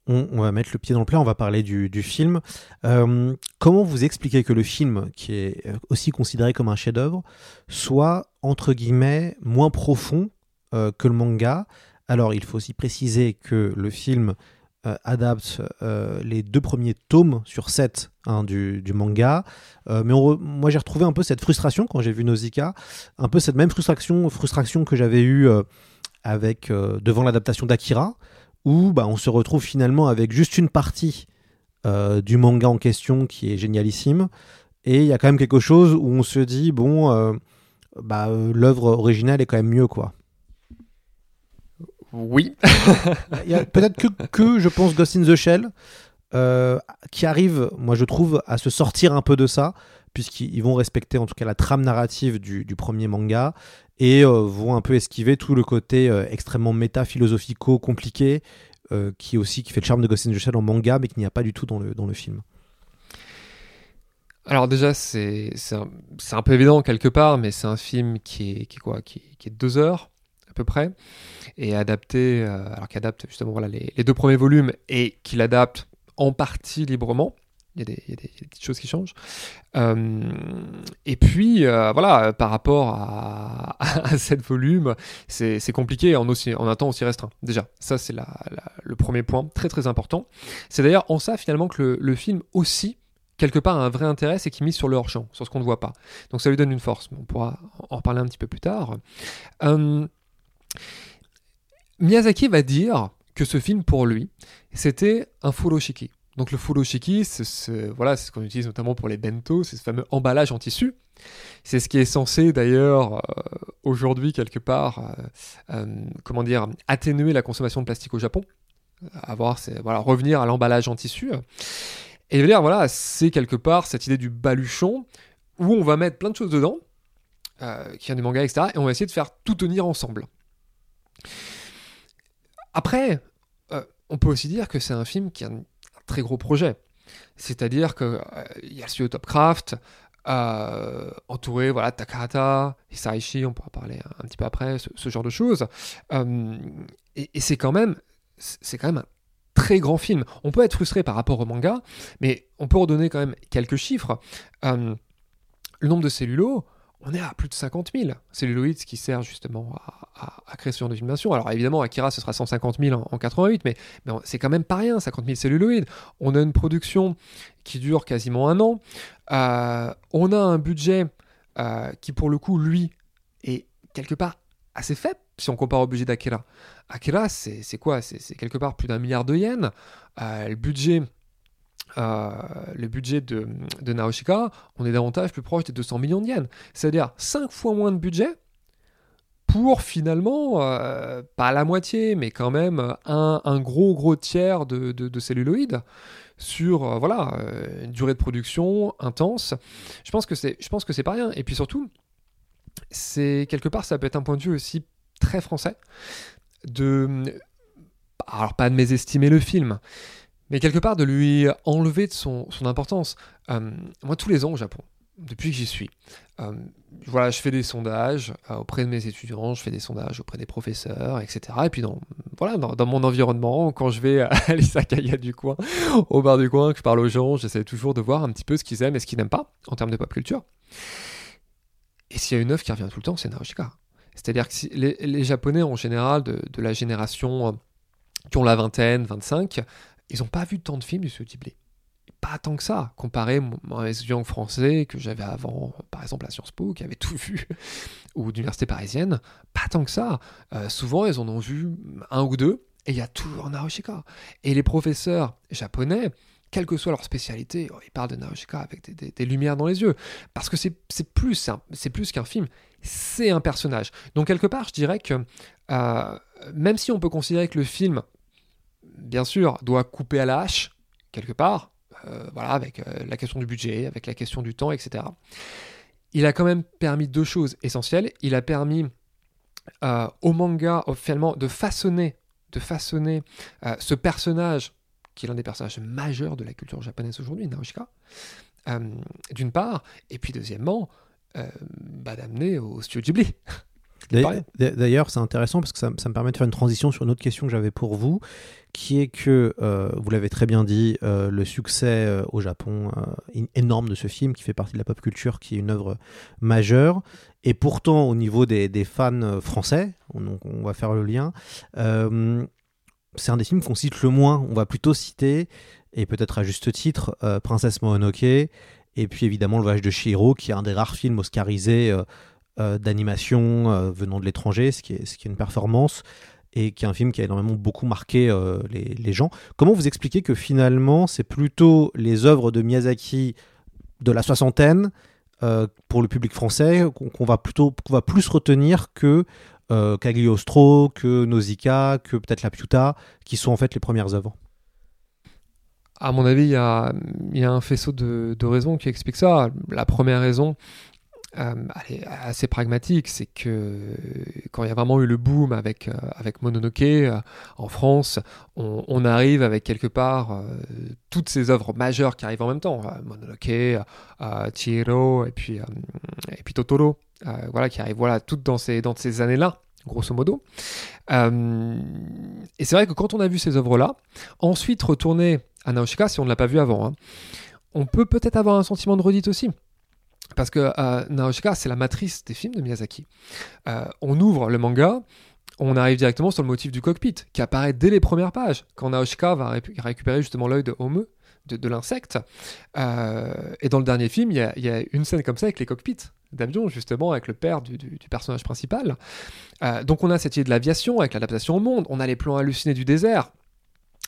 [SPEAKER 1] On, va mettre le pied dans le plat, on va parler du, film. Euh, comment vous expliquez que le film, qui est aussi considéré comme un chef-d'œuvre, soit entre guillemets moins profond euh, que le manga? Alors, il faut aussi préciser que le film euh, adapte euh, les deux premiers tomes sur sept hein, du, manga. Euh, mais moi, j'ai retrouvé un peu cette frustration quand j'ai vu Nausicaa, un peu cette même frustration, frustration que j'avais eue avec, devant l'adaptation d'Akira, où bah, on se retrouve finalement avec juste une partie du manga en question qui est génialissime. Et il y a quand même quelque chose où on se dit, bon, bah, l'œuvre originale est quand même mieux, quoi.
[SPEAKER 3] Oui.
[SPEAKER 1] peut-être que, que, je pense, Ghost in the Shell, euh, qui arrive, moi je trouve, à se sortir un peu de ça, puisqu'ils vont respecter en tout cas la trame narrative du, premier manga et euh, vont un peu esquiver tout le côté euh, extrêmement méta-philosophico compliqué qui aussi qui fait le charme de Ghost in the Shell en manga, mais qu'il n'y a pas du tout dans le, dans le film.
[SPEAKER 3] Alors déjà, c'est un, un, peu évident quelque part, mais c'est un film qui est, qui quoi, qui, qui est deux heures à peu près, et adapté, euh, alors qu'il adapte justement voilà, les, deux premiers volumes et qu'il adapte en partie librement. Il y, a des, petites choses qui changent. Euh, et puis, euh, voilà, par rapport à, (laughs) à cette volume, c'est compliqué en, aussi, en un temps aussi restreint. Déjà, ça, c'est le premier point, très très important. C'est d'ailleurs en ça, finalement, que le, film aussi, quelque part, a un vrai intérêt, c'est qu'il mise sur le hors-champ, sur ce qu'on ne voit pas. Donc ça lui donne une force. On pourra en reparler un petit peu plus tard. Miyazaki va dire que ce film, pour lui, c'était un furoshiki. Donc le furoshiki, c'est voilà, ce qu'on utilise notamment pour les bento, c'est ce fameux emballage en tissu. C'est ce qui est censé d'ailleurs euh, aujourd'hui quelque part, euh, euh, comment dire, atténuer la consommation de plastique au Japon. Avoir, voilà, revenir à l'emballage en tissu. Et je veux dire, voilà, c'est quelque part cette idée du baluchon où on va mettre plein de choses dedans, qui vient du manga, etc. Et on va essayer de faire tout tenir ensemble. Après, on peut aussi dire que c'est un film qui a un très gros projet. C'est-à-dire qu'il euh, y a le studio Topcraft, euh, entouré voilà, Takahata, Hisaishi, on pourra parler un, petit peu après, ce, genre de choses. Euh, et, et c'est quand même c'est quand même un très grand film. On peut être frustré par rapport au manga, mais on peut redonner quand même quelques chiffres. Euh, le nombre de cellulos, on est à plus de 50 000 celluloïdes, ce qui sert justement à, créer ce genre de filmation. Alors évidemment, Akira, ce sera 150 000 en, 88, mais, mais c'est quand même pas rien, 50 000 celluloïdes. On a une production qui dure quasiment un an. Euh, on a un budget euh, qui, pour le coup, lui, est quelque part assez faible si on compare au budget d'Akira. Akira, c'est quoi? C'est quelque part plus d'un milliard de yens. Euh, le budget euh, le budget de, de, Naoshika, on est davantage plus proche des 200 millions de yens. C'est-à-dire 5 fois moins de budget pour finalement, euh, pas la moitié, mais quand même un, gros gros tiers de, de, de celluloïdes sur euh, voilà une durée de production intense. Je pense que c'est je pense que c'est pas rien. Et puis surtout, c'est quelque part ça peut être un point de vue aussi très français de alors pas de mésestimer le film, mais quelque part de lui enlever de son, importance. Euh, moi, tous les ans au Japon, depuis que j'y suis, euh, voilà, je fais des sondages euh, auprès de mes étudiants, je fais des sondages auprès des professeurs, etc. Et puis dans, voilà, dans, mon environnement, quand je vais à (laughs) l'Isakaya du coin, au bar du coin, que je parle aux gens, j'essaie toujours de voir un petit peu ce qu'ils aiment et ce qu'ils n'aiment pas en termes de pop culture. Et s'il y a une œuvre qui revient tout le temps, c'est Naoshika. C'est-à-dire que les, Japonais en général de la génération qui ont la vingtaine, 25, ils n'ont pas vu tant de films du studio Ghibli. Pas tant que ça, comparé à un étudiant français que j'avais avant, par exemple à Sciences Po, qui avait (laughs) tout vu, ou d'université parisienne, pas tant que ça. Euh, souvent, ils en ont vu un ou deux, et il y a toujours Naoshika. Et les professeurs japonais, quelle que soit leur spécialité, oh, ils parlent de Naoshika avec des, lumières dans les yeux. Parce que c'est plus, c'est plus qu'un film, c'est un personnage. Donc quelque part, je dirais que euh, même si on peut considérer que le film bien sûr, doit couper à la hache, quelque part, euh, voilà, avec euh, la question du budget, avec la question du temps, etc. Il a quand même permis deux choses essentielles. Il a permis euh, au manga, finalement, de façonner, de façonner ce personnage, qui est l'un des personnages majeurs de la culture japonaise aujourd'hui, Naoshika, d'une part, et puis deuxièmement, bah, d'amener au studio Ghibli.
[SPEAKER 1] D'ailleurs, c'est intéressant parce que ça, ça, me permet de faire une transition sur une autre question que j'avais pour vous, qui est que, euh, vous l'avez très bien dit, euh, le succès euh, au Japon énorme de ce film, qui fait partie de la pop culture, qui est une œuvre majeure, et pourtant au niveau des, des fans français, on, on, va faire le lien, c'est un des films qu'on cite le moins. On va plutôt citer, et peut-être à juste titre, Princesse Mononoke, et puis évidemment Le Voyage de Chihiro, qui est un des rares films oscarisés d'animation euh, venant de l'étranger, ce, qui est, une performance et qui est un film qui a énormément beaucoup marqué euh, les, gens. Comment vous expliquez que finalement c'est plutôt les œuvres de Miyazaki de la soixantaine euh, pour le public français qu'on va plutôt va plus retenir que euh, Cagliostro, que Nausicaa, que peut-être La Piuta, qui sont en fait les premières œuvres?
[SPEAKER 3] À mon avis, il y a, un faisceau de, de raisons qui expliquent ça. La première raison, euh, assez pragmatique, c'est que quand il y a vraiment eu le boom avec, euh, avec Mononoke euh, en France, on, arrive avec quelque part euh, toutes ces œuvres majeures qui arrivent en même temps, Mononoke, Chihiro et puis, et puis Totoro, voilà, qui arrivent voilà, toutes dans ces, dans ces années-là grosso modo. Euh, et c'est vrai que quand on a vu ces œuvres-là, ensuite retourner à Naoshika, si on ne l'a pas vu avant, hein, on peut peut-être avoir un sentiment de redite aussi. Parce que euh, Naoshika, c'est la matrice des films de Miyazaki. Euh, on ouvre le manga, on arrive directement sur le motif du cockpit, qui apparaît dès les premières pages, quand Naoshika va récupérer justement l'œil de Home, de, l'insecte. Euh, et dans le dernier film, il y, a, une scène comme ça avec les cockpits d'avion, justement, avec le père du, personnage principal. donc on a cette idée de l'aviation, avec l'adaptation au monde, on a les plans hallucinés du désert,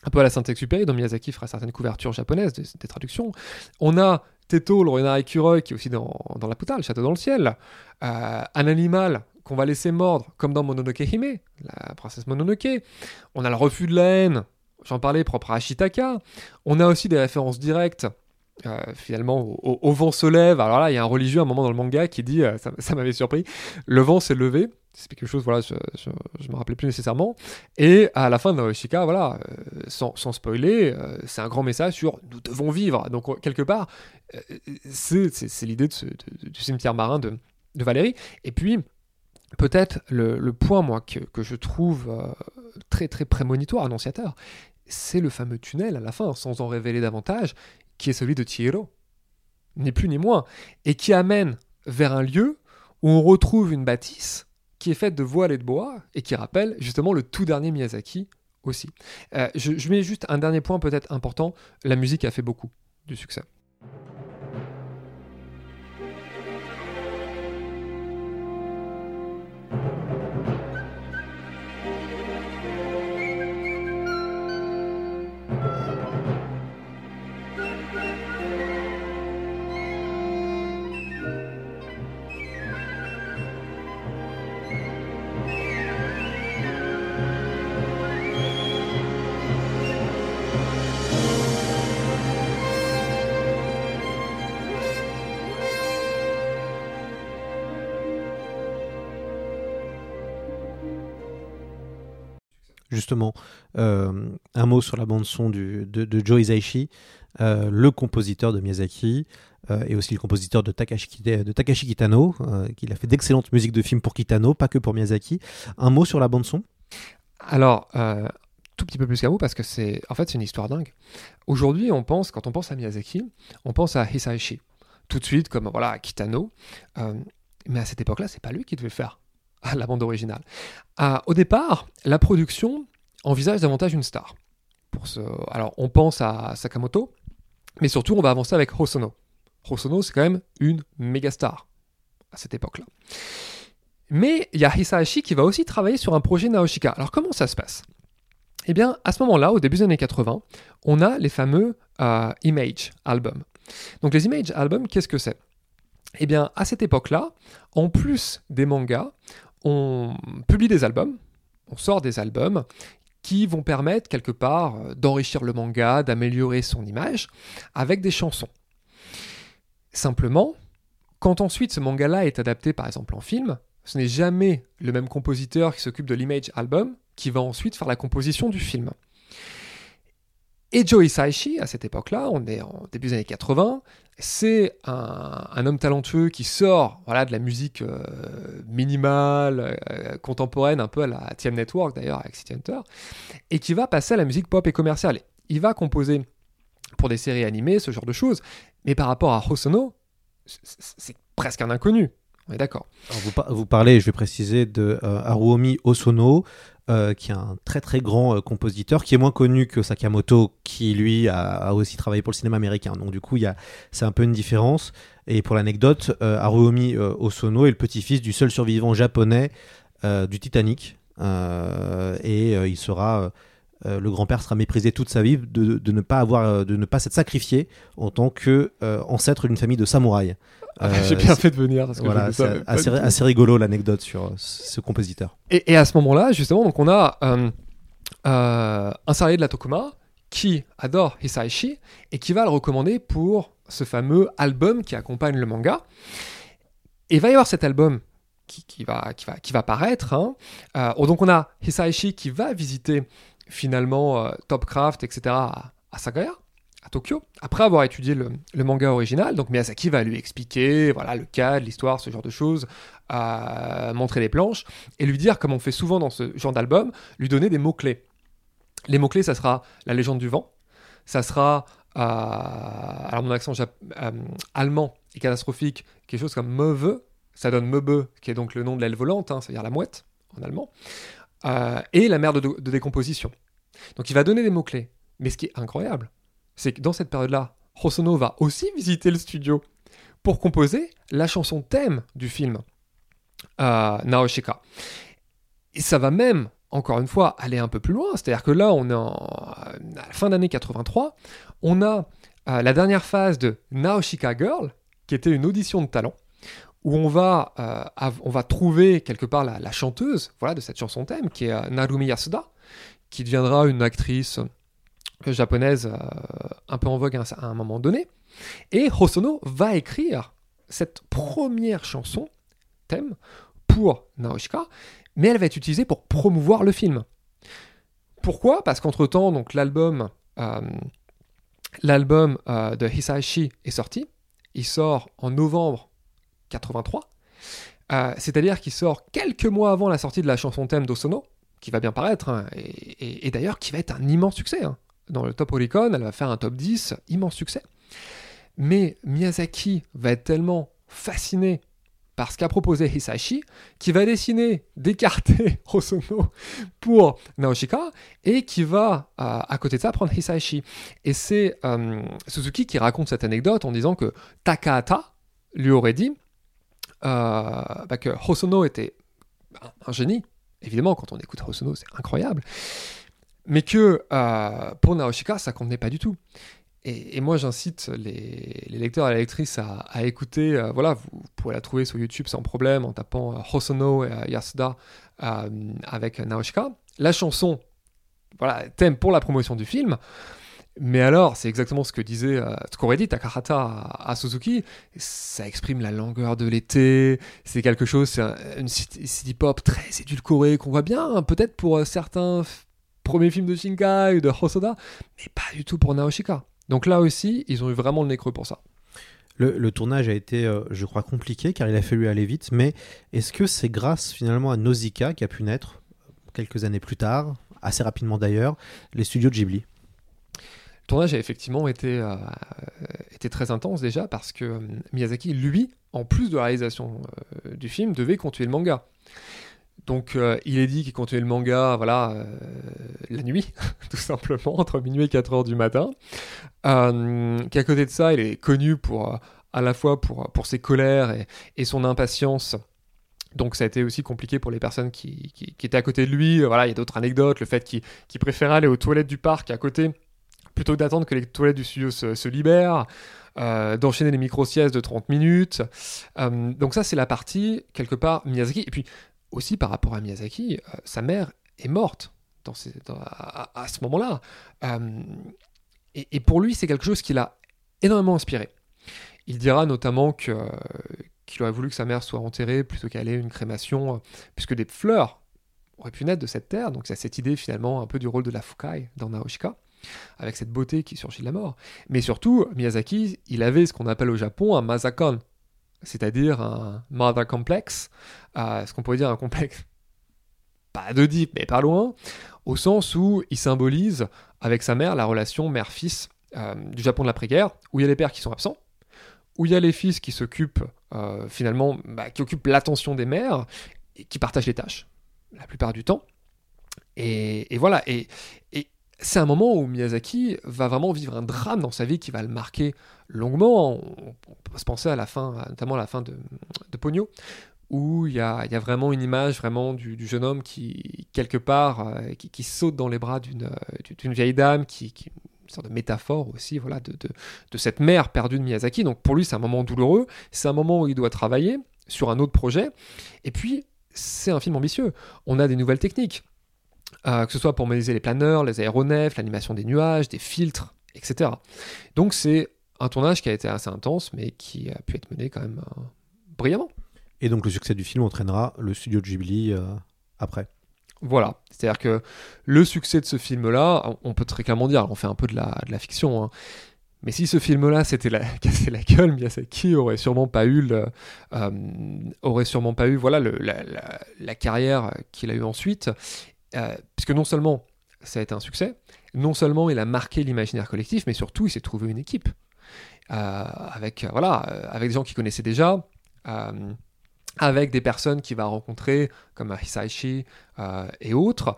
[SPEAKER 3] un peu à la Saint-Exupéry, dont Miyazaki fera certaines couvertures japonaises des, traductions. On a Teto, le renard écureuil, qui est aussi dans, dans La Pouta, le château dans le ciel. Euh, un animal qu'on va laisser mordre, comme dans Mononoke Hime, la princesse Mononoke. On a le refus de la haine, j'en parlais, propre à Ashitaka. On a aussi des références directes euh, finalement au, vent se lève. Alors là, il y a un religieux à un moment dans le manga qui dit, euh, ça, m'avait surpris, le vent s'est levé. C'est quelque chose, voilà, je, je, me rappelais plus nécessairement. Et à la fin de Naoshika, voilà, euh, sans, spoiler, c'est un grand message sur nous devons vivre. Donc quelque part, c'est l'idée du cimetière marin de, de, Valérie. Et puis peut-être le, le, point moi que, que je trouve très très prémonitoire, annonciateur, c'est le fameux tunnel à la fin, sans en révéler davantage, qui est celui de Chihiro, ni plus ni moins, et qui amène vers un lieu où on retrouve une bâtisse qui est faite de voiles et de bois, et qui rappelle justement le tout dernier Miyazaki aussi. Euh, je, je mets juste un dernier point peut-être important, la musique a fait beaucoup du succès.
[SPEAKER 1] Justement euh, un mot sur la bande son de, Joe Hisaishi, euh, le compositeur de Miyazaki euh, et aussi le compositeur de Takashi, Kitano, qui a fait d'excellentes musiques de films pour Kitano, pas que pour Miyazaki. Un mot sur la bande son?
[SPEAKER 3] Alors, tout petit peu plus qu'un mot parce que c'est en fait c'est une histoire dingue. Aujourd'hui, on pense quand on pense à Miyazaki, on pense à Hisaishi tout de suite comme voilà Kitano. mais à cette époque-là, c'est pas lui qui devait faire la bande originale. au départ, la production envisage davantage une star. Alors, on pense à Sakamoto, mais surtout, on va avancer avec Hosono. Hosono, c'est quand même une méga star à cette époque-là. Mais il y a Hisaishi qui va aussi travailler sur un projet Naoshika. Alors, comment ça se passe? Eh bien, à ce moment-là, au début des années 80, on a les fameux euh, Image albums. Donc, les Image albums, qu'est-ce que c'est? Eh bien, à cette époque-là, en plus des mangas, on publie des albums, on sort des albums qui vont permettre quelque part euh, d'enrichir le manga, d'améliorer son image avec des chansons. Simplement, quand ensuite ce manga-là est adapté par exemple en film, ce n'est jamais le même compositeur qui s'occupe de l'image album qui va ensuite faire la composition du film. Et Joe Hisaishi, à cette époque-là, on est en début des années 80, c'est un, homme talentueux qui sort voilà, de la musique euh, minimale, euh, contemporaine, un peu à la TM Network d'ailleurs, avec City Hunter, et qui va passer à la musique pop et commerciale. Il va composer pour des séries animées, ce genre de choses, mais par rapport à Hosono, c'est presque un inconnu. On est d'accord.
[SPEAKER 1] Vous, parlez, je vais préciser, de euh, Haruomi Osono, euh, qui est un très très grand euh, compositeur, qui est moins connu que Sakamoto, qui lui a, aussi travaillé pour le cinéma américain. Donc du coup, c'est un peu une différence. Et pour l'anecdote, euh, Haruomi Osono est le petit-fils du seul survivant japonais du Titanic. et il sera le grand-père sera méprisé toute sa vie de, de, ne pas avoir de ne pas s'être sacrifié en tant que ancêtre d'une famille de samouraïs.
[SPEAKER 3] Ah, j'ai bien fait de venir. Parce que
[SPEAKER 1] voilà, c'est assez, assez, rigolo l'anecdote sur ce compositeur.
[SPEAKER 3] Et, et à ce moment-là, justement, donc on a euh, euh, un salarié de la Tokuma qui adore Hisaishi et qui va le recommander pour ce fameux album qui accompagne le manga. Et il va y avoir cet album qui, qui, va, qui, va, qui va paraître. Hein. Euh, donc on a Hisaishi qui va visiter finalement Topcraft, etc. à, à Sagaya à Tokyo, après avoir étudié le, manga original. Donc Miyazaki va lui expliquer voilà, le cadre, l'histoire, ce genre de choses, montrer les planches, et lui dire, comme on fait souvent dans ce genre d'album, lui donner des mots-clés. Les mots-clés, ça sera la légende du vent, ça sera alors mon accent allemand est catastrophique, quelque chose comme Meuve, ça donne Meube, qui est donc le nom de l'aile volante, hein, c'est-à-dire la mouette en allemand, et la mer de, décomposition. Donc il va donner des mots-clés. Mais ce qui est incroyable, c'est que dans cette période-là, Hosono va aussi visiter le studio pour composer la chanson thème du film euh, Naoshika. Et ça va même, encore une fois, aller un peu plus loin. C'est-à-dire que là, on est en, à la fin d'année 83, on a euh, la dernière phase de Naoshika Girl, qui était une audition de talent, où on va, euh, on va trouver quelque part la, chanteuse voilà, de cette chanson thème, qui est Narumi Yasuda, qui deviendra une actrice japonaise un peu en vogue à un moment donné. Et Hosono va écrire cette première chanson, thème, pour Naoshika, mais elle va être utilisée pour promouvoir le film. Pourquoi? Parce qu'entre-temps, donc l'album euh, l'album euh, de Hisaishi est sorti. Il sort en novembre 83. Euh, c'est-à-dire qu'il sort quelques mois avant la sortie de la chanson thème d'Osono, qui va bien paraître, hein, et, d'ailleurs qui va être un immense succès. Hein. Dans le top Oricon, elle va faire un top 10, immense succès. Mais Miyazaki va être tellement fasciné par ce qu'a proposé Hisashi, qui va décider d'écarter (laughs) Hosono pour Naoshika, et qui va, euh, à côté de ça, prendre Hisashi. Et c'est euh, Suzuki qui raconte cette anecdote en disant que Takahata lui aurait dit bah, que Hosono était un, génie. Évidemment, quand on écoute Hosono, c'est incroyable. Mais que pour Naoshika, ça convenait pas du tout. Et, moi, j'incite les, lecteurs et les lectrices à, écouter. Euh, voilà, vous, pouvez la trouver sur YouTube sans problème en tapant euh, Hosono et euh, Yasuda avec Naoshika. La chanson, voilà, thème pour la promotion du film. Mais alors, c'est exactement ce que disait ce dit Takahata à, à, Suzuki. Ça exprime la langueur de l'été. C'est quelque chose, c'est une city pop très édulcorée qu'on voit bien, peut-être pour certains premiers films de Shinkai ou de Hosoda, mais pas du tout pour Naoshika. Donc là aussi, ils ont eu vraiment le nez creux pour ça.
[SPEAKER 1] Le, tournage a été, euh, je crois, compliqué car il a fallu aller vite, mais est-ce que c'est grâce finalement à Nausicaa qui a pu naître quelques années plus tard, assez rapidement d'ailleurs, les studios de Ghibli?
[SPEAKER 3] Le tournage a effectivement été, euh, été très intense déjà parce que euh, Miyazaki, lui, en plus de la réalisation du film, devait continuer le manga. Donc euh, il est dit qu'il continuait le manga voilà, euh, la nuit, (laughs) tout simplement, entre minuit et 4 heures du matin. Euh, Qu'à côté de ça, il est connu pour, à la fois pour, ses colères et, son impatience. Donc ça a été aussi compliqué pour les personnes qui, qui, étaient à côté de lui. Voilà, il y a d'autres anecdotes, le fait qu'il préférait aller aux toilettes du parc à côté plutôt que d'attendre que les toilettes du studio se, libèrent. d'enchaîner les micro-siestes de 30 minutes. donc ça, c'est la partie, quelque part, Miyazaki. Et puis, aussi par rapport à Miyazaki, euh, sa mère est morte à, ce moment-là. Euh, et, pour lui, c'est quelque chose qui l'a énormément inspiré. Il dira notamment qu'il aurait voulu que sa mère soit enterrée plutôt qu'elle ait une crémation, puisque des fleurs auraient pu naître de cette terre. Donc c'est cette idée finalement un peu du rôle de la Fukai dans Naoshika, avec cette beauté qui surgit de la mort. Mais surtout, Miyazaki, il avait ce qu'on appelle au Japon un mazakon, c'est-à-dire un mother complex, ce qu'on pourrait dire un complexe, pas de deep, mais pas loin, au sens où il symbolise avec sa mère la relation mère-fils euh, du Japon de l'après-guerre, où il y a les pères qui sont absents, où il y a les fils qui s'occupent euh, finalement, bah, qui occupent l'attention des mères, et qui partagent les tâches, la plupart du temps. Et, voilà, et, c'est un moment où Miyazaki va vraiment vivre un drame dans sa vie qui va le marquer longuement. On, peut se penser à la fin, notamment à la fin de, de Pogno, où il y a, vraiment une image vraiment du, jeune homme qui, quelque part, euh, qui, saute dans les bras d'une d'une vieille dame, qui, une sorte de métaphore aussi, voilà, de, cette mère perdue de Miyazaki. Donc pour lui, c'est un moment douloureux, c'est un moment où il doit travailler sur un autre projet. Et puis, c'est un film ambitieux. On a des nouvelles techniques. Euh, que ce soit pour modéliser les planeurs, les aéronefs, l'animation des nuages, des filtres, etc. Donc c'est un tournage qui a été assez intense, mais qui a pu être mené quand même euh, brillamment.
[SPEAKER 1] Et donc le succès du film entraînera le studio de Ghibli euh, après.
[SPEAKER 3] Voilà, c'est-à-dire que le succès de ce film-là, on peut très clairement dire, on fait un peu de la, de la fiction, hein, mais si ce film-là s'était la, (laughs) cassé la gueule, Miyazaki aurait sûrement pas eu, le, aurait sûrement pas eu voilà, le, la, la, carrière qu'il a eue ensuite. Euh, puisque non seulement ça a été un succès. Non seulement il a marqué l'imaginaire collectif, mais surtout il s'est trouvé une équipe. avec, voilà, avec des gens qu'il connaissait déjà, avec des personnes qu'il va rencontrer, comme Hisaishi et autres.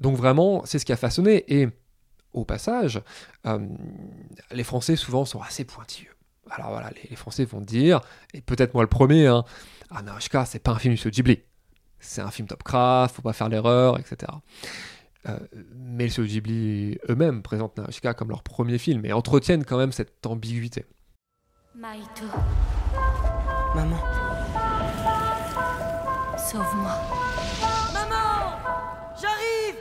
[SPEAKER 3] donc vraiment, c'est ce qui a façonné. Et au passage, les Français souvent sont assez pointilleux. Alors voilà, les, Français vont dire, et peut-être moi le premier, hein, ah Narushka, c'est pas un film sur Ghibli. C'est un film top craft, faut pas faire l'erreur, etc. Euh, mais les Ghibli eux-mêmes présentent Narushika comme leur premier film et entretiennent quand même cette ambiguïté.
[SPEAKER 8] Maito. Maman. Sauve-moi.
[SPEAKER 13] Maman J'arrive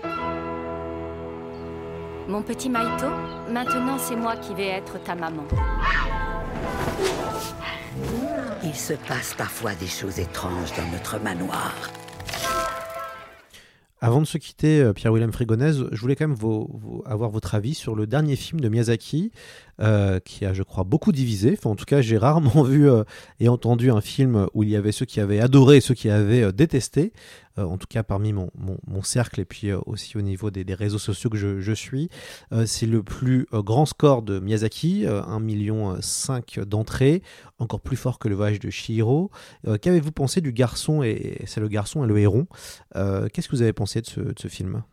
[SPEAKER 8] Mon petit Maito, maintenant c'est moi qui vais être ta maman.
[SPEAKER 14] Il se passe parfois des choses étranges dans notre manoir.
[SPEAKER 1] Avant de se quitter, euh, Pierre-William Frigonèse, je voulais quand même avoir votre avis sur le dernier film de Miyazaki, euh, qui a, je crois, beaucoup divisé. En tout cas, j'ai rarement (laughs) vu euh, et entendu un film où il y avait ceux qui avaient adoré et ceux qui avaient euh, détesté. en tout cas, parmi mon, mon, cercle et puis aussi au niveau des, réseaux sociaux que je, je suis. c'est le plus grand score de Miyazaki, 1,5 million d'entrées, encore plus fort que le voyage de Shihiro. Qu'avez-vous pensé du garçon et c'est le garçon et le héron Qu'est-ce que vous avez pensé de ce, de ce film?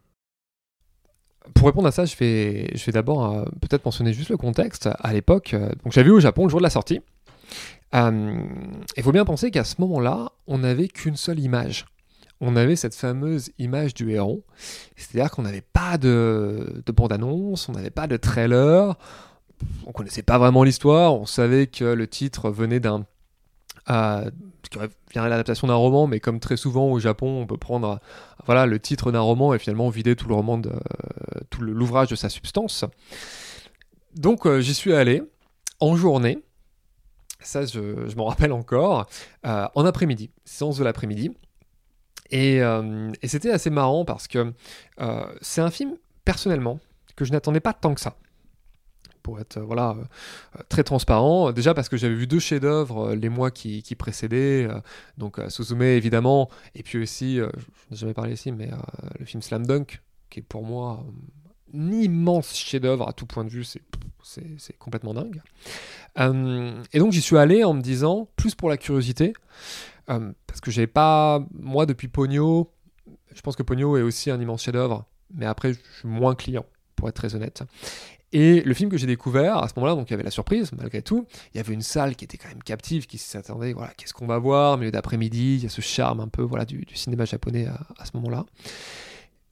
[SPEAKER 3] Pour répondre à ça, je vais, d'abord euh, peut-être mentionner juste le contexte. À l'époque, euh, donc au Japon le jour de la sortie. Euh, il faut bien penser qu'à ce moment-là, on n'avait qu'une seule image. On avait cette fameuse image du héron. C'est-à-dire qu'on n'avait pas de, de bande-annonce, on n'avait pas de trailer, on connaissait pas vraiment l'histoire, on savait que le titre venait d'un euh, qui vient l'adaptation d'un roman, mais comme très souvent au Japon, on peut prendre voilà, le titre d'un roman et finalement vider tout le roman, de, tout l'ouvrage de sa substance. Donc euh, j'y suis allé en journée, ça je, je m'en rappelle encore, euh, en après-midi, séance de l'après-midi. Et, euh, et c'était assez marrant parce que c'est un film, personnellement, que je n'attendais pas tant que ça pour être voilà euh, très transparent. Déjà parce que j'avais vu deux chefs-d'œuvre euh, les mois qui, précédaient, euh, donc Suzume évidemment, et puis aussi, je n'ai jamais parlé ici, mais le film Slam Dunk, qui est pour moi un immense chef-d'œuvre à tout point de vue, c'est c'est complètement dingue. et donc j'y suis allé en me disant, plus pour la curiosité, parce que j'avais pas, moi depuis Pogno, je pense que Pogno est aussi un immense chef-d'œuvre, mais après je suis moins client, pour être très honnête. Et le film que j'ai découvert à ce moment-là, donc il y avait la surprise, malgré tout. Il y avait une salle qui était quand même captive, qui s'attendait, voilà, qu'est-ce qu'on va voir, milieu d'après-midi, il y a ce charme un peu voilà, du, cinéma japonais à, ce moment-là.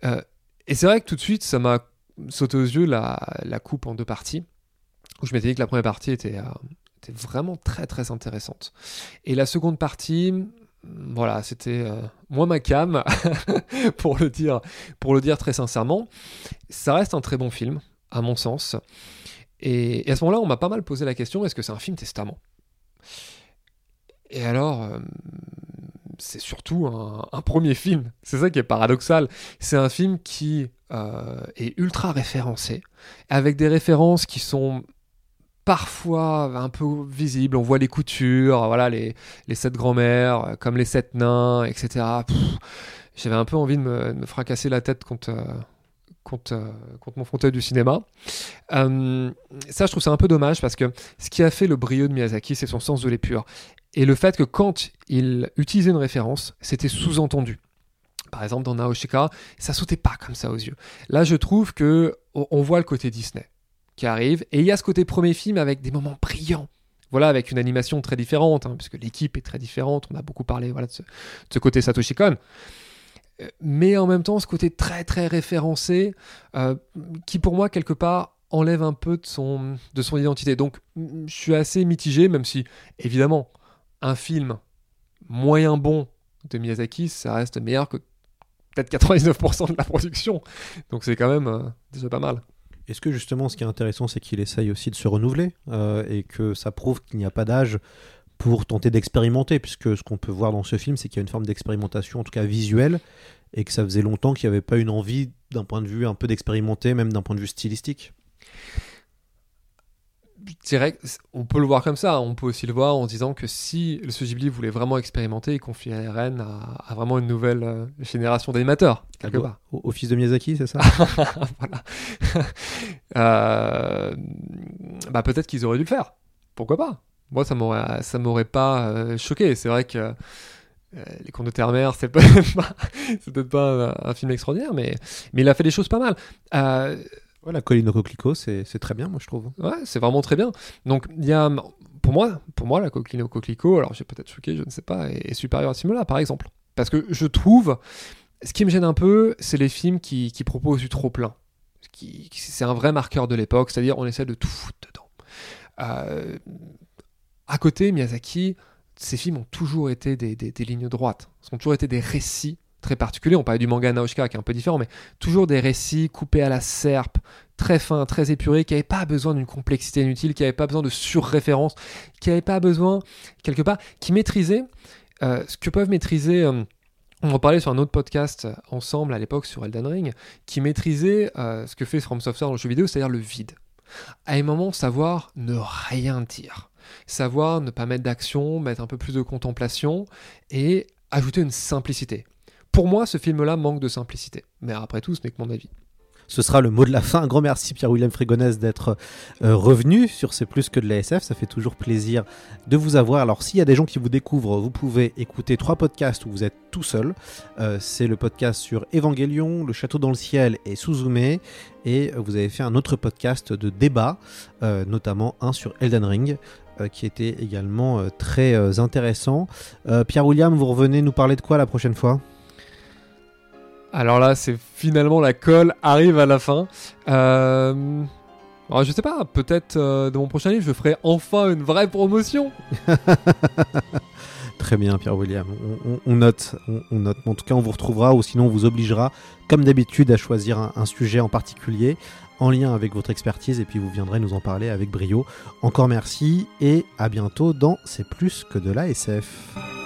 [SPEAKER 3] Euh, et c'est vrai que tout de suite, ça m'a sauté aux yeux la, coupe en deux parties, où je m'étais dit que la première partie était, euh, était, vraiment très très intéressante. Et la seconde partie, voilà, c'était euh, moins ma cam, (laughs) pour, le dire, pour le dire très sincèrement. Ça reste un très bon film à mon sens. Et, à ce moment-là, on m'a pas mal posé la question est-ce que c'est un film testament? Et alors, euh, c'est surtout un, premier film. C'est ça qui est paradoxal. C'est un film qui euh, est ultra référencé, avec des références qui sont parfois un peu visibles. On voit les coutures, voilà, les, les sept grand-mères, comme les sept nains, etc. J'avais un peu envie de me, fracasser la tête contre, euh, euh, contre mon fauteuil du cinéma. Euh, ça, je trouve ça un peu dommage parce que ce qui a fait le brio de Miyazaki, c'est son sens de l'épure. Et le fait que quand il utilisait une référence, c'était sous-entendu. Par exemple, dans Naoshika, ça sautait pas comme ça aux yeux. Là, je trouve que on voit le côté Disney qui arrive, et il y a ce côté premier film avec des moments brillants. Voilà, avec une animation très différente, hein, puisque l'équipe est très différente. On a beaucoup parlé voilà, de, ce, de ce côté Satoshi Kon mais en même temps ce côté très très référencé euh, qui pour moi quelque part enlève un peu de son, de son identité. Donc je suis assez mitigé, même si évidemment un film moyen bon de Miyazaki, ça reste meilleur que peut-être 99% de la production. Donc c'est quand même euh, déjà pas mal.
[SPEAKER 1] Est-ce que justement ce qui est intéressant c'est qu'il essaye aussi de se renouveler euh, et que ça prouve qu'il n'y a pas d'âge pour tenter d'expérimenter, puisque ce qu'on peut voir dans ce film, c'est qu'il y a une forme d'expérimentation, en tout cas visuelle, et que ça faisait longtemps qu'il n'y avait pas une envie, d'un point de vue un peu d'expérimenter, même d'un point de vue stylistique.
[SPEAKER 3] je dirais on peut le voir comme ça. On peut aussi le voir en disant que si le Ghibli voulait vraiment expérimenter, il confierait Rennes à, à, vraiment une nouvelle euh, génération d'animateurs, quelque part.
[SPEAKER 1] Au, fils de Miyazaki, c'est ça? (laughs)
[SPEAKER 3] Euh, bah peut-être qu'ils auraient dû le faire. Pourquoi pas? Moi, ça m'aurait, ça m'aurait pas euh, choqué. C'est vrai que euh, les contes de terre-mer, c'est peut-être pas, (laughs) c'est peut-être pas un, un, film extraordinaire, mais, mais il a fait des choses pas mal. Euh,
[SPEAKER 1] Ouais, la colline au coquelicot, c'est très bien, moi, je trouve.
[SPEAKER 3] Ouais, c'est vraiment très bien. Donc, il y a, pour moi, pour moi, la colline au coquelicot, alors j'ai peut-être choqué, je ne sais pas, est, est supérieure à ce film-là, par exemple. Parce que je trouve, ce qui me gêne un peu, c'est les films qui, qui proposent du trop plein. Qui, qui c'est un vrai marqueur de l'époque, c'est-à-dire on essaie de tout foutre dedans. Euh, à côté, Miyazaki, ces films ont toujours été des, lignes droites, ont toujours été des récits très particulier. On parlait du manga Naoshika qui est un peu différent, mais toujours des récits coupés à la serpe, très fins, très épurés, qui n'avaient pas besoin d'une complexité inutile, qui n'avaient pas besoin de surréférence, qui n'avaient pas besoin, quelque part, qui maîtrisaient euh, ce que peuvent maîtriser. Euh, on en parlait sur un autre podcast ensemble à l'époque sur Elden Ring, qui maîtrisait euh, ce que fait From Software dans le jeu vidéo, c'est-à-dire le vide. À un moment, savoir ne rien dire. Savoir ne pas mettre d'action, mettre un peu plus de contemplation et ajouter une simplicité pour moi, ce film-là manque de simplicité. Mais après tout, ce n'est que mon avis.
[SPEAKER 1] Ce sera le mot de la fin. Un grand merci Pierre-William Frégonès d'être euh, revenu sur C'est plus que de l'ASF. Ça fait toujours plaisir de vous avoir. Alors s'il y a des gens qui vous découvrent, vous pouvez écouter trois podcasts où vous êtes tout seul. Euh, C'est le podcast sur Évangélion, Le Château dans le ciel et Suzume. Et vous avez fait un autre podcast de débat, euh, notamment un sur Elden Ring. Euh, qui était également euh, très intéressant. Pierre-William, vous revenez nous parler de quoi la prochaine fois?
[SPEAKER 3] Alors là, c'est finalement la colle arrive à la fin. Euh... Alors, je sais pas, peut-être euh, dans mon prochain livre, je ferai enfin une vraie promotion. (laughs)
[SPEAKER 1] Très bien, Pierre-William. On, on, on, note, on, on, note. En tout cas, on vous retrouvera ou sinon on vous obligera, comme d'habitude, à choisir un, un, sujet en particulier en lien avec votre expertise et puis vous viendrez nous en parler avec brio. Encore merci et à bientôt dans C'est plus que de la SF.